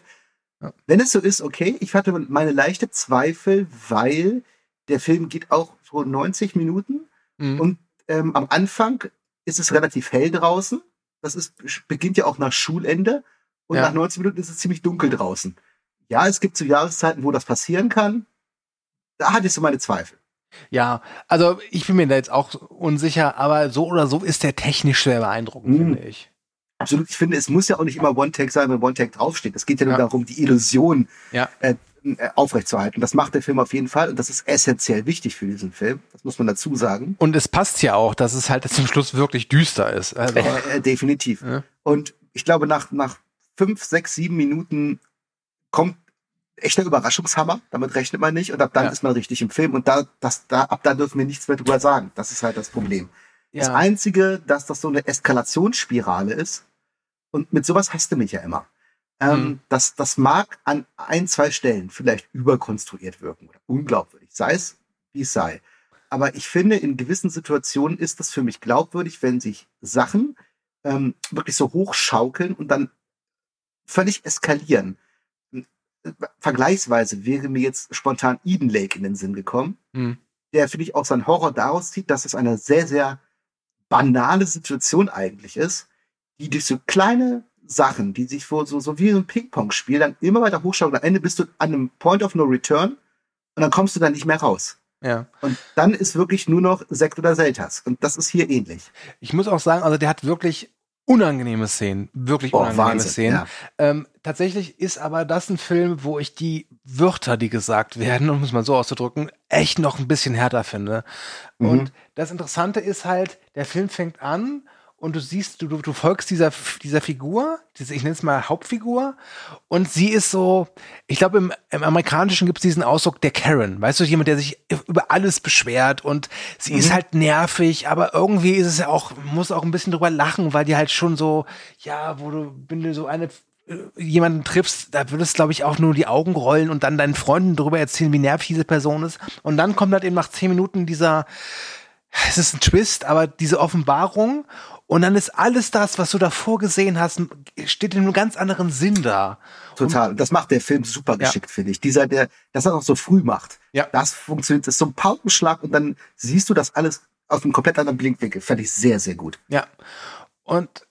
Ja. Wenn es so ist, okay, ich hatte meine leichte Zweifel, weil der Film geht auch so 90 Minuten Mhm. und ähm, am Anfang ist es relativ hell draußen. Das ist, beginnt ja auch nach Schulende und Ja. nach 90 Minuten ist es ziemlich dunkel draußen. Ja, es gibt so Jahreszeiten, wo das passieren kann. Da hatte ich so meine Zweifel. Ja, also ich bin mir da jetzt auch unsicher, aber so oder so ist der technisch sehr beeindruckend, Mhm. finde ich. Absolut. Ich finde, es muss ja auch nicht immer One-Take sein, wenn One-Take draufsteht. Es geht ja nur Ja. darum, die Illusion Ja. äh, äh, aufrechtzuerhalten. Das macht der Film auf jeden Fall und das ist essentiell wichtig für diesen Film. Das muss man dazu sagen. Und es passt ja auch, dass es halt zum Schluss wirklich düster ist. Also, Äh, äh, definitiv. Ja. Und ich glaube, nach, nach fünf, sechs, sieben Minuten kommt echter Überraschungshammer. Damit rechnet man nicht und ab dann Ja. ist man richtig im Film und da, das, da, ab da dürfen wir nichts mehr drüber sagen. Das ist halt das Problem. Das ja. Einzige, dass das so eine Eskalationsspirale ist. Und mit sowas hasst du mich ja immer. Ähm, Mhm. das, das mag an ein, zwei Stellen vielleicht überkonstruiert wirken oder unglaubwürdig. Sei es, wie es sei. Aber ich finde, in gewissen Situationen ist das für mich glaubwürdig, wenn sich Sachen ähm, wirklich so hochschaukeln und dann völlig eskalieren. Vergleichsweise wäre mir jetzt spontan Eden Lake in den Sinn gekommen Hm. der, finde ich, auch seinen Horror daraus zieht, dass es eine sehr, sehr banale Situation eigentlich ist, die durch so kleine Sachen, die sich vor so, so wie so ein Ping-Pong-Spiel dann immer weiter hochschaukeln. Am Ende bist du an einem Point of No Return und dann kommst du da nicht mehr raus. ja. Und dann ist wirklich nur noch Sekt oder Selters. Und das ist hier ähnlich. Ich muss auch sagen, also der hat wirklich unangenehme Szenen, wirklich Oh, unangenehme Wahnsinn, Szenen. ja. Ähm, tatsächlich ist aber das ein Film, wo ich die Wörter, die gesagt werden, um es mal so auszudrücken, echt noch ein bisschen härter finde. Mhm. Und das Interessante ist halt, der Film fängt an und du siehst, du, du, du folgst dieser, dieser Figur, diese, ich nenne es mal Hauptfigur, und sie ist so, ich glaube, im, im Amerikanischen gibt es diesen Ausdruck der Karen, weißt du, jemand, der sich über alles beschwert und sie ist halt nervig, aber irgendwie ist es ja auch, muss auch ein bisschen drüber lachen, weil die halt schon so, ja, wo du, wenn du so eine äh, jemanden triffst, da würdest glaube ich auch nur die Augen rollen und dann deinen Freunden darüber erzählen, wie nervig diese Person ist. Und dann kommt halt eben nach zehn Minuten dieser, es ist ein Twist, aber diese Offenbarung und dann ist alles das, was du davor gesehen hast, steht in einem ganz anderen Sinn da. Total. Und das macht der Film super Ja. geschickt, finde ich. Dieser, der, das er auch so früh macht. Ja. Das funktioniert, das ist so ein Paukenschlag und dann siehst du das alles aus einem komplett anderen Blickwinkel. Fand ich sehr, sehr gut. Ja. Und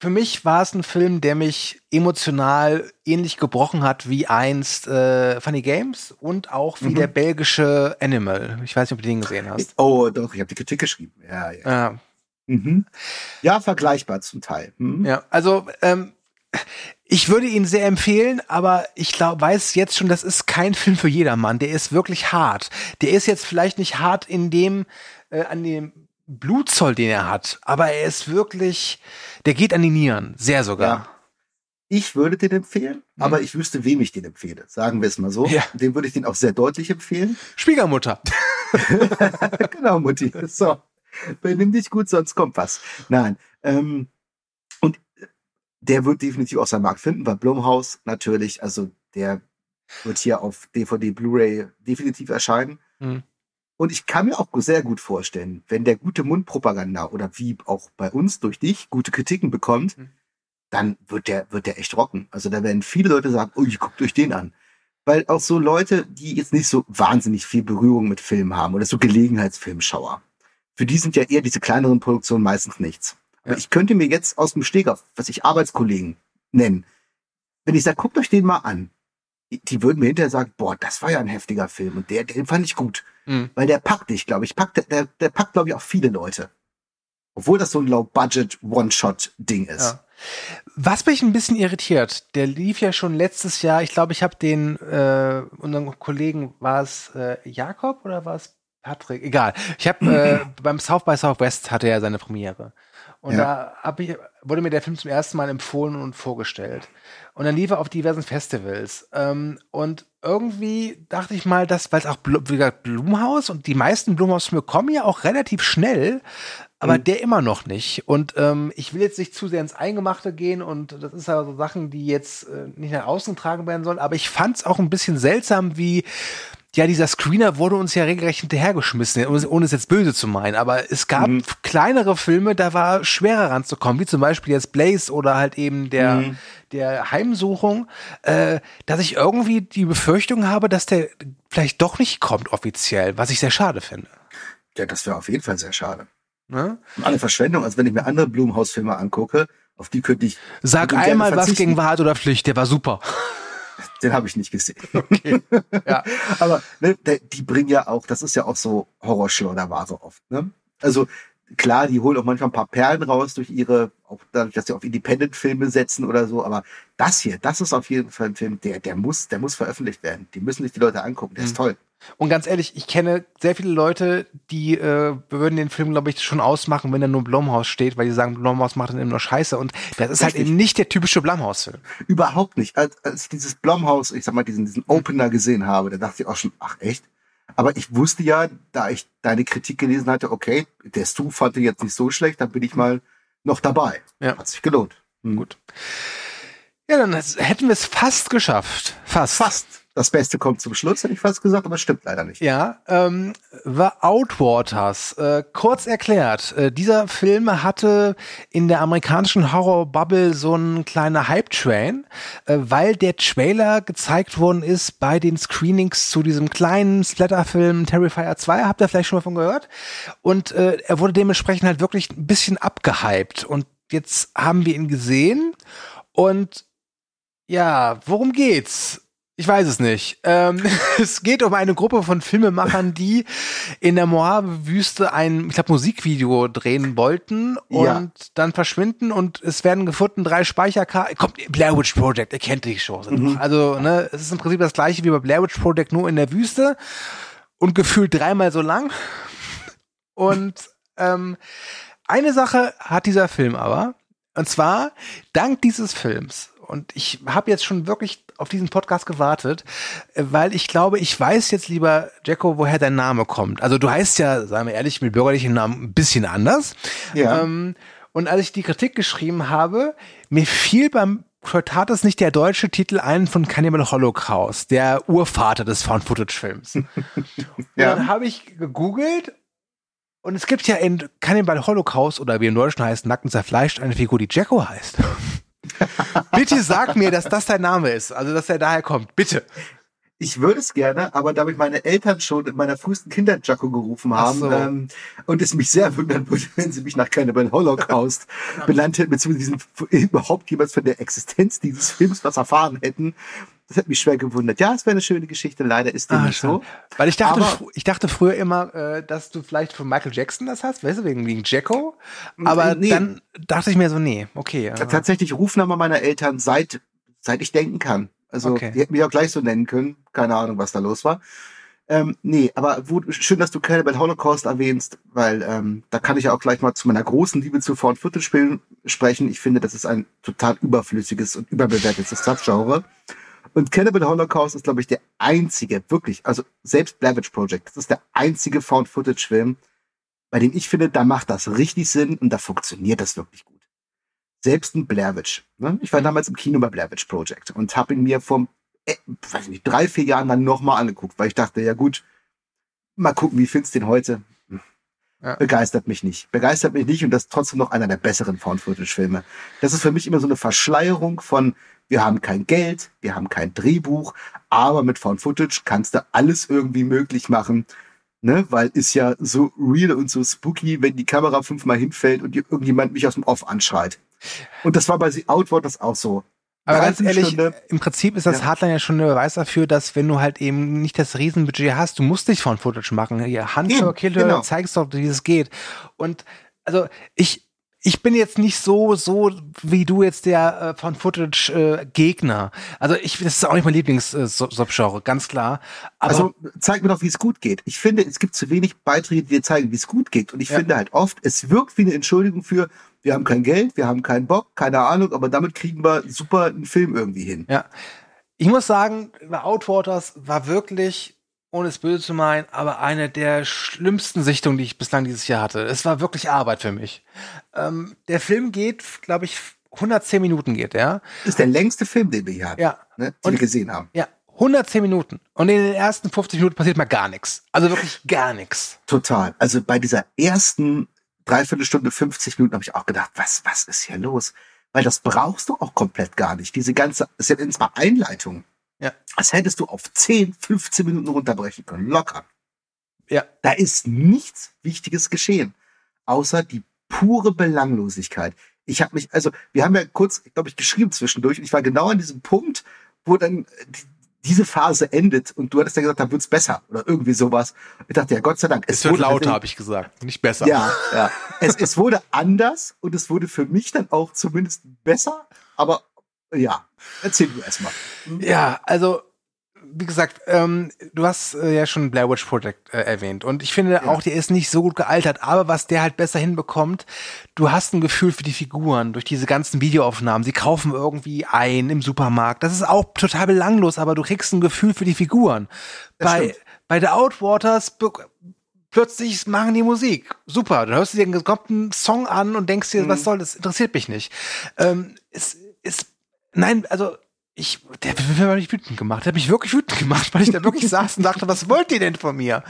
für mich war es ein Film, der mich emotional ähnlich gebrochen hat wie einst äh, Funny Games und auch wie Mhm. der belgische Animal. Ich weiß nicht, ob du den gesehen hast. Oh, doch, ich habe die Kritik geschrieben. Ja, ja. Ja, Mhm. Ja, vergleichbar zum Teil. Mhm. ja. also ähm, ich würde ihn sehr empfehlen, aber ich glaube, weiß jetzt schon, das ist kein Film für jedermann. Der ist wirklich hart. Der ist jetzt vielleicht nicht hart in dem, äh, an dem Blutzoll, den er hat, aber er ist wirklich, der geht an die Nieren, sehr sogar. Ja. Ich würde den empfehlen, aber ich wüsste, wem ich den empfehle. Sagen wir es mal so. Mhm. Ja. Dem würde ich den auch sehr deutlich empfehlen. Schwiegermutter. <laughs> genau, Mutti. So. <laughs> Benimm dich gut, sonst kommt was. Nein. Ähm, und der wird definitiv auch seinen Markt finden, weil Blumhaus natürlich, also der wird hier auf DVD, Blu-ray definitiv erscheinen. Mhm. Und ich kann mir auch sehr gut vorstellen, wenn der gute Mundpropaganda oder wie auch bei uns durch dich gute Kritiken bekommt, Mhm. dann wird der, wird der echt rocken. Also da werden viele Leute sagen, oh, ich guckt euch den an. Weil auch so Leute, die jetzt nicht so wahnsinnig viel Berührung mit Filmen haben oder so Gelegenheitsfilmschauer, für die sind ja eher diese kleineren Produktionen meistens nichts. Aber Ja. ich könnte mir jetzt aus dem Steg auf, was ich Arbeitskollegen nennen, wenn ich sage, guckt euch den mal an, die, würden mir hinterher sagen, boah, das war ja ein heftiger Film und der, den fand ich gut. Mhm. Weil der packt dich, glaube ich. Packt, der- der, packt, glaube ich, auch viele Leute. Obwohl das so ein Low-Budget One-Shot-Ding ist. Ja. Was mich ein bisschen irritiert, der lief ja schon letztes Jahr, ich glaube, ich habe den, äh, unseren Kollegen, war es äh, Jakob oder war es Patrick? Egal. Ich habe äh, <clears throat> beim South by Southwest hatte er seine Premiere. Und Ja. da hab ich, wurde mir der Film zum ersten Mal empfohlen und vorgestellt. Und dann lief er auf diversen Festivals. Ähm, und irgendwie dachte ich mal, dass, weil es auch wie gesagt, Blumhaus und die meisten Blumhaus-Filme kommen ja auch relativ schnell, aber der immer noch nicht. Und ähm, ich will jetzt nicht zu sehr ins Eingemachte gehen und das ist ja so Sachen, die jetzt äh, nicht nach außen getragen werden sollen, aber ich fand es auch ein bisschen seltsam, wie ja, dieser Screener wurde uns ja regelrecht hinterhergeschmissen, ohne es jetzt böse zu meinen. Aber es gab kleinere Filme, da war schwerer ranzukommen, wie zum Beispiel jetzt Blaze oder halt eben der, der Heimsuchung, äh, dass ich irgendwie die Befürchtung habe, dass der vielleicht doch nicht kommt offiziell, was ich sehr schade finde. Ja, das wäre auf jeden Fall sehr schade. Ne? Eine Verschwendung, also wenn ich mir andere Blumhaus-Filme angucke, auf die könnte ich. Sag einmal was gegen Wahrheit oder Pflicht, der war super. Den habe ich nicht gesehen. <laughs> Ja. <laughs> Aber ne, die bringen ja auch, das ist ja auch so Horrorschleuderware oft. Ne? Also klar, die holen auch manchmal ein paar Perlen raus durch ihre, auch dadurch, dass sie auf Independent-Filme setzen oder so. Aber das hier, das ist auf jeden Fall ein Film, der, der muss, der muss veröffentlicht werden. Die müssen sich die Leute angucken. Der ist toll. Und ganz ehrlich, ich kenne sehr viele Leute, die äh, würden den Film, glaube ich, schon ausmachen, wenn er nur Blumhaus steht, weil die sagen, Blumhaus macht dann eben nur Scheiße. Und das ist halt Richtig. eben nicht der typische Blumhaus-Film. Überhaupt nicht. Als, als ich dieses Blumhaus, ich sag mal, diesen, diesen Opener gesehen habe, da dachte ich auch schon, ach echt? Aber ich wusste ja, da ich deine Kritik gelesen hatte, okay, der Stu fand den jetzt nicht so schlecht, dann bin ich mal noch dabei. Ja. Hat sich gelohnt. Hm. Gut. Ja, dann hätten wir es fast geschafft. Fast. Fast. Das Beste kommt zum Schluss, hätte ich fast gesagt, aber stimmt leider nicht. Ja, ähm, The Outwaters. Äh, kurz erklärt, äh, dieser Film hatte in der amerikanischen Horror-Bubble so einen kleinen Hype-Train, äh, weil der Trailer gezeigt worden ist bei den Screenings zu diesem kleinen Splatter-Film Terrifier 2. Habt ihr vielleicht schon mal von gehört? Und äh, er wurde dementsprechend halt wirklich ein bisschen abgehypt. Und jetzt haben wir ihn gesehen und ja, worum geht's? Ich weiß es nicht. Ähm, <laughs> es geht um eine Gruppe von Filmemachern, <laughs> die in der Mojave-Wüste ein, ich glaube, Musikvideo drehen wollten und Ja. dann verschwinden und es werden gefunden drei Speicherkarten. Kommt Blair Witch Project, ihr kennt die Chance. Mhm. Also, ne, es ist im Prinzip das gleiche wie bei Blair Witch Project, nur in der Wüste und gefühlt dreimal so lang. <laughs> Und ähm, eine Sache hat dieser Film aber, und zwar dank dieses Films. Und ich habe jetzt schon wirklich auf diesen Podcast gewartet, äh, weil ich glaube, ich weiß jetzt lieber, Jacko, woher dein Name kommt. Also du heißt ja, sagen wir ehrlich, mit bürgerlichen Namen ein bisschen anders. Ja. Ähm, und als ich die Kritik geschrieben habe, mir fiel beim Cretatus nicht der deutsche Titel ein von Cannibal Holocaust, der Urvater des Found-Footage-Films. <laughs> Und Ja. dann habe ich gegoogelt und es gibt ja in Cannibal Holocaust oder wie im Deutschen heißt, Nacken zerfleischt, eine Figur, die Jacko heißt. <laughs> Bitte sag mir, dass das dein Name ist, also dass er daher kommt. Bitte. Ich würde es gerne, aber da mich meine Eltern schon in meiner frühesten Kindheit Jacko gerufen haben so. ähm, und es mich sehr wundern würde, wenn sie mich nach Cannibal Holocaust <laughs> benannt hätten, beziehungsweise diesen, überhaupt jemals von der Existenz dieses Films was erfahren hätten. Das hat mich schwer gewundert. Ja, es wäre eine schöne Geschichte, leider ist dem Ah, nicht so. Weil ich dachte, Aber- ich dachte früher immer, äh, dass du vielleicht von Michael Jackson das hast, weißt du, wegen, wegen Jacko. Aber äh, nee. dann dachte ich mir so, nee, okay. Ja. Tatsächlich Rufname meiner Eltern seit, seit ich denken kann. Also Okay. die hätten mich auch gleich so nennen können. Keine Ahnung, was da los war. Ähm, nee, aber wo, schön, dass du Cannibal Holocaust erwähnst, weil ähm, da kann ich ja auch gleich mal zu meiner großen Liebe zu Found Footage Spielen sprechen. Ich finde, das ist ein total überflüssiges und überbewertetes Subgenre. Und Cannibal Holocaust ist, glaube ich, der einzige, wirklich, also selbst Blair Witch Project, das ist der einzige Found Footage Film, bei dem ich finde, da macht das richtig Sinn und da funktioniert das wirklich gut. Selbst ein Blair Witch. Ne? Ich war damals im Kino bei Blair Witch Project und habe ihn mir vor, äh, weiß ich nicht, drei, vier Jahren dann nochmal angeguckt, weil ich dachte, ja gut, mal gucken, wie findest du den heute? Ja. Begeistert mich nicht. Begeistert mich nicht und das ist trotzdem noch einer der besseren Found-Footage-Filme. Das ist für mich immer so eine Verschleierung von, wir haben kein Geld, wir haben kein Drehbuch, aber mit Found-Footage kannst du alles irgendwie möglich machen. Ne, weil ist ja so real und so spooky, wenn die Kamera fünfmal hinfällt und irgendjemand mich aus dem Off anschreit. Und das war bei The Outward das auch so. Aber ganz ehrlich, Dreiviertelstunde. im Prinzip ist das Ja. Hardline ja schon ein Beweis dafür, dass wenn du halt eben nicht das Riesenbudget hast, du musst nicht von Footage machen. Hier, Hunter, Killer, genau. zeigst doch, wie es geht. Und also ich, ich bin jetzt nicht so, so wie du jetzt der äh, von Footage äh, Gegner. Also ich, das ist auch nicht mein Lieblings-Subgenre, äh, ganz klar. Aber also zeig mir doch, wie es gut geht. Ich finde, es gibt zu wenig Beiträge, die dir zeigen, wie es gut geht. Und ich ja. finde halt oft, es wirkt wie eine Entschuldigung für, wir haben kein Geld, wir haben keinen Bock, keine Ahnung, aber damit kriegen wir super einen Film irgendwie hin. Ja. Ich muss sagen, Outwaters war wirklich ohne es böse zu meinen, aber eine der schlimmsten Sichtungen, die ich bislang dieses Jahr hatte. Es war wirklich Arbeit für mich. Ähm, der Film geht, glaube ich, 110 Minuten geht, ja. ist der längste Film, den wir hier hatten, ja. ne, den Und, wir gesehen haben. Ja, 110 Minuten. Und in den ersten 50 Minuten passiert mal gar nichts. Also wirklich gar nichts. Total. Also bei dieser ersten Dreiviertelstunde, 50 Minuten habe ich auch gedacht, was, was ist hier los? Weil das brauchst du auch komplett gar nicht. Diese ganze, es ist ja zwar Einleitung. Ja. Das hättest du auf 10, 15 Minuten runterbrechen können. Locker. Ja. Da ist nichts Wichtiges geschehen. Außer die pure Belanglosigkeit. Ich habe mich, also, wir haben ja kurz, glaube ich, geschrieben zwischendurch und ich war genau an diesem Punkt, wo dann die, diese Phase endet und du hattest ja gesagt, da wird's besser oder irgendwie sowas. Ich dachte, ja, Gott sei Dank. Es, es wird lauter, habe ich gesagt, nicht besser. Ja, ja. es, es wurde anders und es wurde für mich dann auch zumindest besser, aber ja, erzähl du erstmal. Hm? Ja, also wie gesagt, ähm, du hast äh, ja schon Blair Witch Project äh, erwähnt und ich finde ja. auch, der ist nicht so gut gealtert, aber was der halt besser hinbekommt, du hast ein Gefühl für die Figuren durch diese ganzen Videoaufnahmen. Sie kaufen irgendwie ein im Supermarkt. Das ist auch total belanglos, aber du kriegst ein Gefühl für die Figuren. bei bei The Outwaters plötzlich machen die Musik. Super, dann hörst du dir einen gesamten Song an und denkst dir, mhm. was soll das? Interessiert mich nicht. Ähm, es ist Nein, also ich, der hat mich wütend gemacht. Der hat mich wirklich wütend gemacht, weil ich da wirklich saß und dachte, was wollt ihr denn von mir?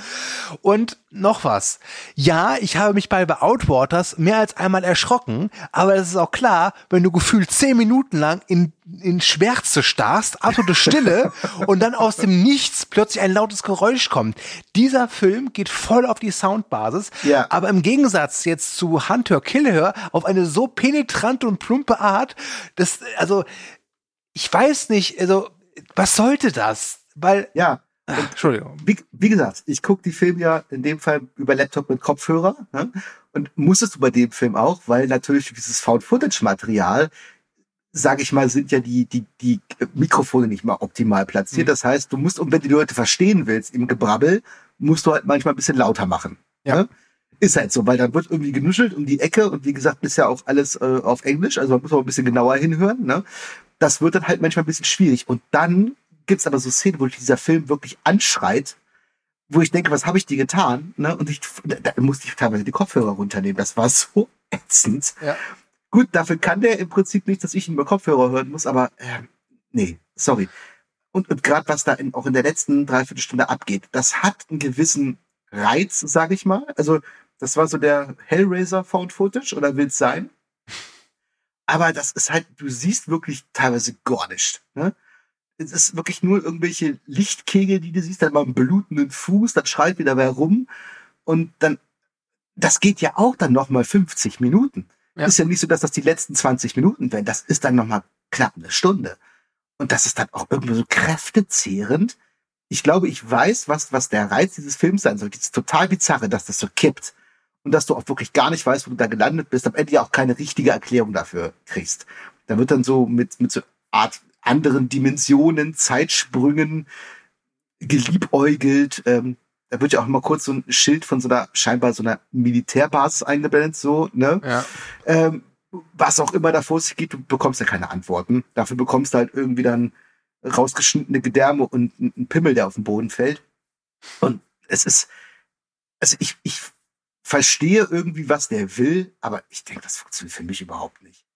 Und noch was. Ja, ich habe mich bei The Outwaters mehr als einmal erschrocken, aber es ist auch klar, wenn du gefühlt zehn Minuten lang in, in Schwärze starrst, absolute Stille <laughs> und dann aus dem Nichts plötzlich ein lautes Geräusch kommt. Dieser Film geht voll auf die Soundbasis, ja. aber im Gegensatz jetzt zu Hunter Killer auf eine so penetrante und plumpe Art, das, also, ich weiß nicht, also was sollte das? Weil ja, Ach, Entschuldigung. Wie, wie, gesagt, ich gucke die Filme ja in dem Fall über Laptop mit Kopfhörer ne? und musstest du bei dem Film auch, weil natürlich dieses Found-Footage-Material, sage ich mal, sind ja die die die Mikrofone nicht mal optimal platziert. Mhm. Das heißt, du musst und wenn du die Leute verstehen willst im Gebrabbel, musst du halt manchmal ein bisschen lauter machen. Ja. Ne? Ist halt so, weil dann wird irgendwie genuschelt um die Ecke und wie gesagt, ist ja auch alles äh, auf Englisch, also man muss auch ein bisschen genauer hinhören. Ne? Das wird dann halt manchmal ein bisschen schwierig. Und dann gibt's aber so Szenen, wo dieser Film wirklich anschreit, wo ich denke, was habe ich dir getan? Ne? Und ich, da, musste ich teilweise die Kopfhörer runternehmen. Das war <laughs> so ätzend. Ja. Gut, dafür kann der im Prinzip nicht, dass ich ihn über Kopfhörer hören muss, aber äh, nee, sorry. Und, und gerade was da in, auch in der letzten Dreiviertelstunde abgeht, das hat einen gewissen Reiz, sage ich mal. Also das war so der Hellraiser Found Footage oder will's sein? Aber das ist halt, du siehst wirklich teilweise gar nicht. Ne? Es ist wirklich nur irgendwelche Lichtkegel, die du siehst, dann mal einen blutenden Fuß, dann schreit wieder wer rum und dann, das geht ja auch dann nochmal 50 Minuten. Ja. Ist ja nicht so, dass das die letzten 20 Minuten werden. Das ist dann nochmal knapp eine Stunde. Und das ist dann auch irgendwie so kräftezehrend. Ich glaube, ich weiß, was, was der Reiz dieses Films sein soll. Ist total bizarre, dass das so kippt und dass du auch wirklich gar nicht weißt, wo du da gelandet bist, am Ende ja auch keine richtige Erklärung dafür kriegst. Da wird dann so mit, mit so Art anderen Dimensionen, Zeitsprüngen geliebäugelt. Ähm, da wird ja auch mal kurz so ein Schild von so einer, scheinbar so einer Militärbasis eingeblendet, so, ne? Ja. Ähm, was auch immer da vor sich geht, du bekommst ja keine Antworten. Dafür bekommst du halt irgendwie dann rausgeschnittene Gedärme und einen Pimmel, der auf den Boden fällt. Und es ist, also ich, ich verstehe irgendwie, was der will, aber ich denke, das funktioniert für mich überhaupt nicht.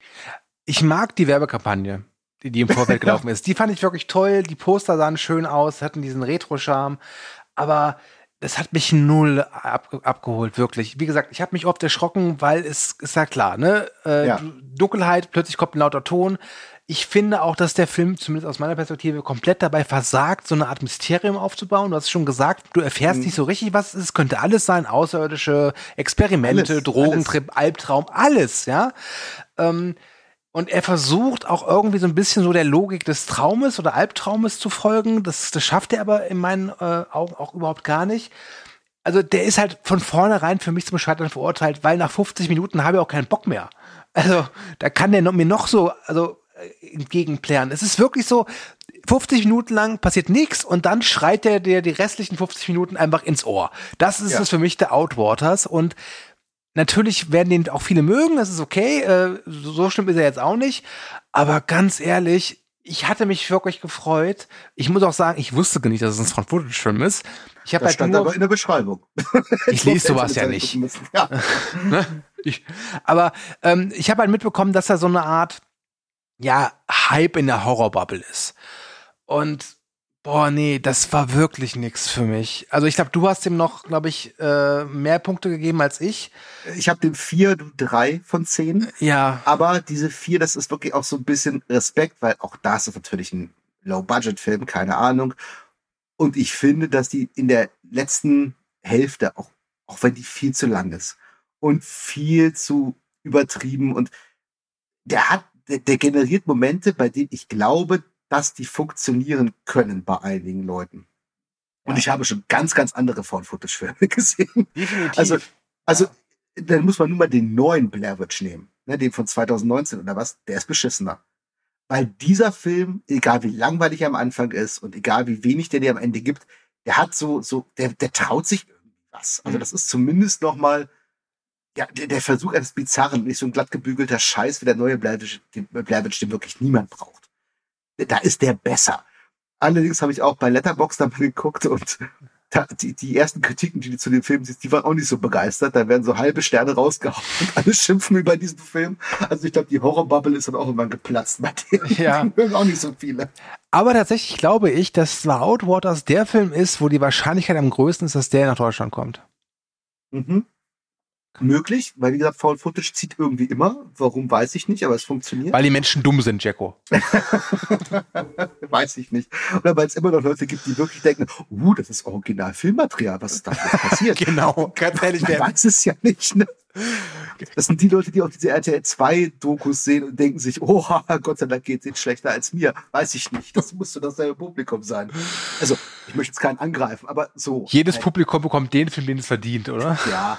Ich mag die Werbekampagne, die, die im Vorfeld <laughs> gelaufen ist. Die fand ich wirklich toll. Die Poster sahen schön aus, hatten diesen Retro-Charme, aber das hat mich null ab, abgeholt, wirklich. Wie gesagt, ich habe mich oft erschrocken, weil es ist ja klar, ne? Äh, ja. Dunkelheit, plötzlich kommt ein lauter Ton ich finde auch, dass der Film, zumindest aus meiner Perspektive, komplett dabei versagt, so eine Art Mysterium aufzubauen. Du hast schon gesagt, du erfährst mhm. nicht so richtig, was es ist. Könnte alles sein, außerirdische Experimente, alles, Drogentrip, alles. Albtraum, alles, ja. Ähm, und er versucht auch irgendwie so ein bisschen so der Logik des Traumes oder Albtraumes zu folgen. Das, das schafft er aber in meinen äh, Augen auch überhaupt gar nicht. also der ist halt von vornherein für mich zum Scheitern verurteilt, weil nach 50 Minuten habe ich auch keinen Bock mehr. Also da kann der noch, mir noch so also entgegenplären. Es ist wirklich so, 50 Minuten lang passiert nichts und dann schreit der der die restlichen 50 Minuten einfach ins Ohr. Das ist Ja. es für mich der Outwaters und natürlich werden den auch viele mögen, das ist okay, äh, so schlimm ist er jetzt auch nicht, aber ganz ehrlich, ich hatte mich wirklich gefreut. Ich muss auch sagen, ich wusste gar nicht, dass es ein Found-Footage-Film ist. Ich habe halt stand nur, aber in der Beschreibung. <laughs> ich lese sowas ja nicht. <laughs> Ja. <laughs> Ne? Ich, aber ähm, ich habe halt mitbekommen, dass da so eine Art ja Hype in der Horrorbubble ist. Und boah, nee, das war wirklich nix für mich. Also ich glaube, du hast ihm noch, glaube ich, äh, mehr Punkte gegeben als ich. Ich habe dem vier, du drei von zehn. Ja, Aber diese vier, das ist wirklich auch so ein bisschen Respekt, weil auch das ist natürlich ein Low-Budget-Film, keine Ahnung. Und ich finde, dass die in der letzten Hälfte, auch, auch wenn die viel zu lang ist und viel zu übertrieben und der hat, der, der generiert Momente, bei denen ich glaube, dass die funktionieren können bei einigen Leuten. Und Ja. ich habe schon ganz, ganz andere Found-Footage-Filme <laughs> gesehen. definitiv. Also, also, dann muss man nur mal den neuen Blair Witch nehmen, ne, den von 2019 oder was, der ist beschissener. Weil dieser Film, egal wie langweilig er am Anfang ist und egal wie wenig der dir am Ende gibt, der hat so, so, der, der traut sich irgendwas. Also Mhm. das ist zumindest noch mal, ja, der, der Versuch eines Bizarren, nicht so ein glatt gebügelter Scheiß wie der neue Blair Witch, den, Blair Witch, den wirklich niemand braucht. Da ist der besser. Allerdings habe ich auch bei Letterboxd mal geguckt und da, die, die ersten Kritiken, die du zu dem Film siehst, die waren auch nicht so begeistert. Da werden so halbe Sterne rausgehauen <laughs> und alle schimpfen über diesen Film. Also ich glaube, die Horrorbubble ist dann auch irgendwann geplatzt bei dem. <laughs> Ja. Die mögen auch nicht so viele. Aber tatsächlich glaube ich, dass Outwaters der Film ist, wo die Wahrscheinlichkeit am größten ist, dass der nach Deutschland kommt. Mhm. Möglich, weil wie gesagt, Foul Footage zieht irgendwie immer. Warum, weiß ich nicht, aber es funktioniert. Weil die Menschen dumm sind, Jacko. <laughs> weiß ich nicht. Oder weil es immer noch Leute gibt, die wirklich denken, uh, das ist original Filmmaterial, was ist da passiert? <laughs> Genau, ganz ehrlich, Man weiß es ja nicht. Ne? Das sind die Leute, die auch diese RTL 2 Dokus sehen und denken sich, oh, Gott sei Dank geht es schlechter als mir. Weiß ich nicht. Das musste dasselbe Publikum sein. Also, ich möchte jetzt keinen angreifen, aber so. jedes Publikum bekommt den Film, den es verdient, oder? Ja.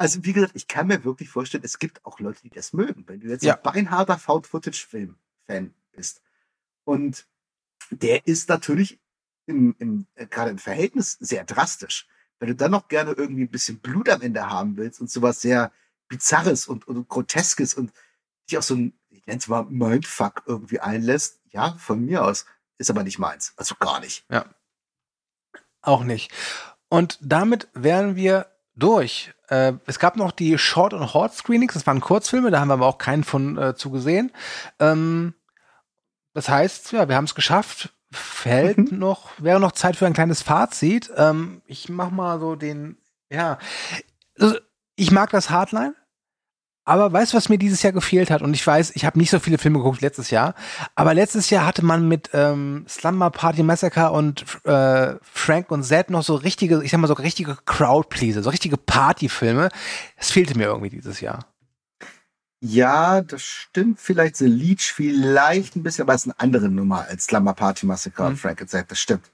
Also, wie gesagt, ich kann mir wirklich vorstellen, es gibt auch Leute, die das mögen. Wenn du jetzt Ja. ein beinharter Found-Footage-Film-Fan bist. Und der ist natürlich im, im, äh, gerade im Verhältnis sehr drastisch. Wenn du dann noch gerne irgendwie ein bisschen Blut am Ende haben willst und sowas sehr Bizarres und, und Groteskes und dich auch so ein, ich nenne es mal Mindfuck irgendwie einlässt, ja, von mir aus. Ist aber nicht meins. Also gar nicht. Auch nicht. Und damit wären wir durch. Äh, es gab noch die Short- und Hort-Screenings, das waren Kurzfilme, da haben wir aber auch keinen von äh, zugesehen. Ähm, das heißt, ja, wir haben es geschafft. Fällt Mhm. noch, wäre noch Zeit für ein kleines Fazit. Ähm, ich mach mal so den, ja, also, ich mag das Hardline. Aber weißt du, was mir dieses Jahr gefehlt hat? Und ich weiß, ich habe nicht so viele Filme geguckt letztes Jahr. Aber letztes Jahr hatte man mit ähm, Slumber Party Massacre und äh, Frank und Zed noch so richtige, ich sag mal so richtige Crowdpleaser, so richtige Partyfilme. Das fehlte mir irgendwie dieses Jahr. Ja, das stimmt. Vielleicht The Leech, vielleicht ein bisschen, aber es ist eine andere Nummer als Slumber Party Massacre Mhm. und Frank and Zack, das stimmt.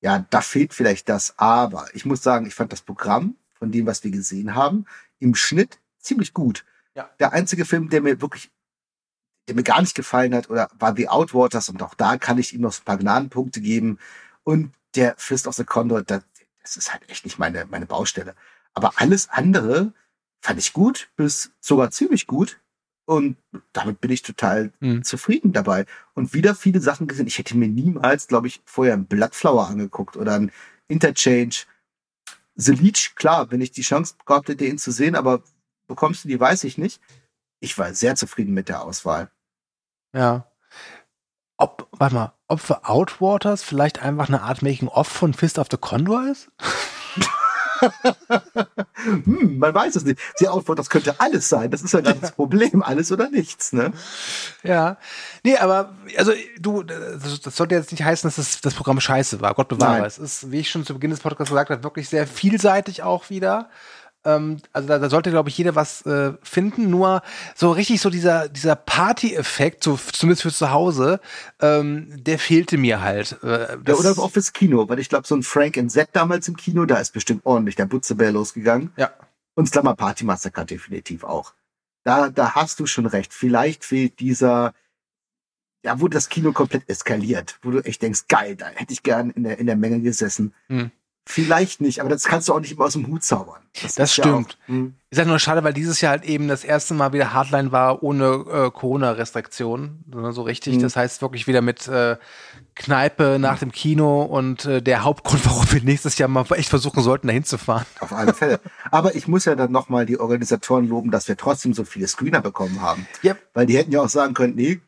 Ja, da fehlt vielleicht das, aber ich muss sagen, ich fand das Programm von dem, was wir gesehen haben, im Schnitt ziemlich gut. Ja. Der einzige Film, der mir wirklich, der mir gar nicht gefallen hat, oder war The Outwaters und auch da kann ich ihm noch so ein paar Gnadenpunkte geben. Und der Fist of the Condor, das, das ist halt echt nicht meine, meine Baustelle. Aber alles andere fand ich gut, bis sogar ziemlich gut. Und damit bin ich total Mhm. zufrieden dabei. Und wieder viele Sachen gesehen. Ich hätte mir niemals, glaube ich, vorher ein Bloodflower angeguckt oder ein Interchange. The Leech, klar, wenn ich die Chance gehabt hätte, ihn zu sehen, aber bekommst du die, weiß ich nicht. Ich war sehr zufrieden mit der Auswahl. Ja. Ob, warte mal, ob für Outwaters vielleicht einfach eine Art Making-of von Fist of the Condor ist? <laughs> Hm, man weiß es nicht. Die Outward, das könnte alles sein. Das ist halt das <laughs> Problem. Alles oder nichts, ne? Ja. Nee, aber, also, du, das, das sollte jetzt nicht heißen, dass das, das Programm scheiße war. Gott bewahre. Nein. Es ist, wie ich schon zu Beginn des Podcasts gesagt habe, wirklich sehr vielseitig auch wieder. Ähm, also da, da sollte, glaube ich, jeder was äh, finden. Nur so richtig so dieser, dieser Party-Effekt, so zumindest für zu Hause, ähm, der fehlte mir halt. Äh, ja, oder auch fürs Kino, weil ich glaube, so ein Frank in Z damals im Kino, da ist bestimmt ordentlich der Butzebär losgegangen. Ja. Und Slammer Party Massacre definitiv auch. Da, da hast du schon recht. Vielleicht fehlt dieser, ja, wo das Kino komplett eskaliert, wo du echt denkst, geil, da hätte ich gern in der, in der Menge gesessen. Hm. Vielleicht nicht, aber das kannst du auch nicht immer aus dem Hut zaubern. Das, das stimmt. Ja auch, hm. Ist halt nur schade, weil dieses Jahr halt eben das erste Mal wieder Hardline war ohne äh, Corona-Restriktionen, sondern so richtig. Hm. Das heißt wirklich wieder mit äh, Kneipe nach dem Kino und äh, der Hauptgrund, <laughs> warum wir nächstes Jahr mal echt versuchen sollten, dahin zu fahren. Auf alle Fälle. Aber ich muss ja dann nochmal die Organisatoren loben, dass wir trotzdem so viele Screener bekommen haben. Yep. Weil die hätten ja auch sagen können, nee,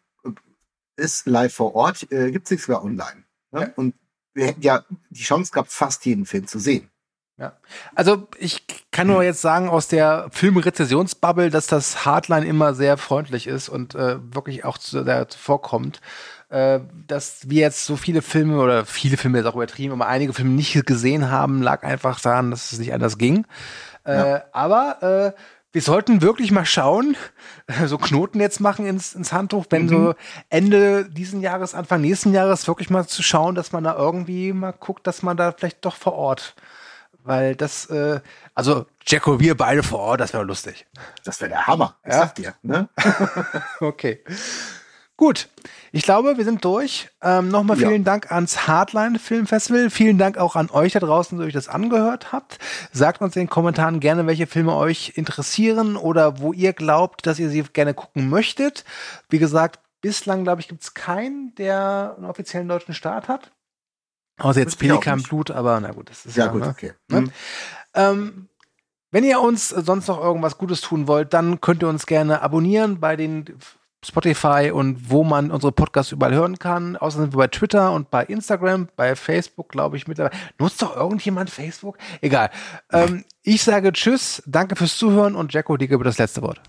ist live vor Ort, äh, gibt es nichts mehr online. Ne? Ja. Und wir hätten ja die Chance gehabt, fast jeden Film zu sehen. Ja. Also ich kann nur jetzt sagen aus der Filmrezessionsbubble, dass das Hardline immer sehr freundlich ist und äh, wirklich auch zu, der vorkommt. Äh, dass wir jetzt so viele Filme oder viele Filme jetzt auch übertrieben, aber einige Filme nicht gesehen haben, lag einfach daran, dass es nicht anders ging. Äh, ja. Aber äh, wir sollten wirklich mal schauen, so Knoten jetzt machen ins, ins Handtuch, wenn mhm. so Ende diesen Jahres, Anfang nächsten Jahres wirklich mal zu schauen, dass man da irgendwie mal guckt, dass man da vielleicht doch vor Ort, weil das, äh, also Jacko, wir beide vor Ort, das wäre lustig. Das wäre der Hammer, ich ja? sag dir. Ne? <laughs> okay. Gut, ich glaube, wir sind durch. Ähm, Nochmal vielen ja. Dank ans Hardline Film Festival. Vielen Dank auch an euch da draußen, dass ihr euch das angehört habt. Sagt uns in den Kommentaren gerne, welche Filme euch interessieren oder wo ihr glaubt, dass ihr sie gerne gucken möchtet. Wie gesagt, bislang, glaube ich, gibt es keinen, der einen offiziellen deutschen Start hat. Außer jetzt Pelikan Blut, aber na gut, das ist ja, ja gut, ne? okay. Ne? Mhm. Ähm, wenn ihr uns sonst noch irgendwas Gutes tun wollt, dann könnt ihr uns gerne abonnieren bei den Spotify und wo man unsere Podcasts überall hören kann. Außerdem sind wir bei Twitter und bei Instagram, bei Facebook, glaube ich, mittlerweile. Nutzt doch irgendjemand Facebook? Egal. Ähm, ich sage Tschüss, danke fürs Zuhören und Jacko, dir gebe das letzte Wort.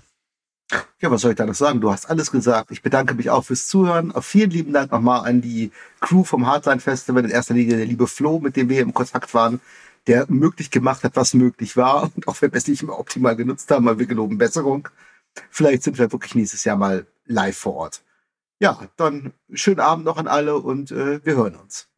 Ja, was soll ich da noch sagen? Du hast alles gesagt. Ich bedanke mich auch fürs Zuhören. Auf vielen lieben Dank nochmal an die Crew vom Hardline Festival, in erster Linie der liebe Flo, mit dem wir im Kontakt waren, der möglich gemacht hat, was möglich war und auch wenn wir es nicht immer optimal genutzt haben, weil wir geloben Besserung. Vielleicht sind wir wirklich nächstes Jahr mal live vor Ort. Ja, dann schönen Abend noch an alle und äh, wir hören uns.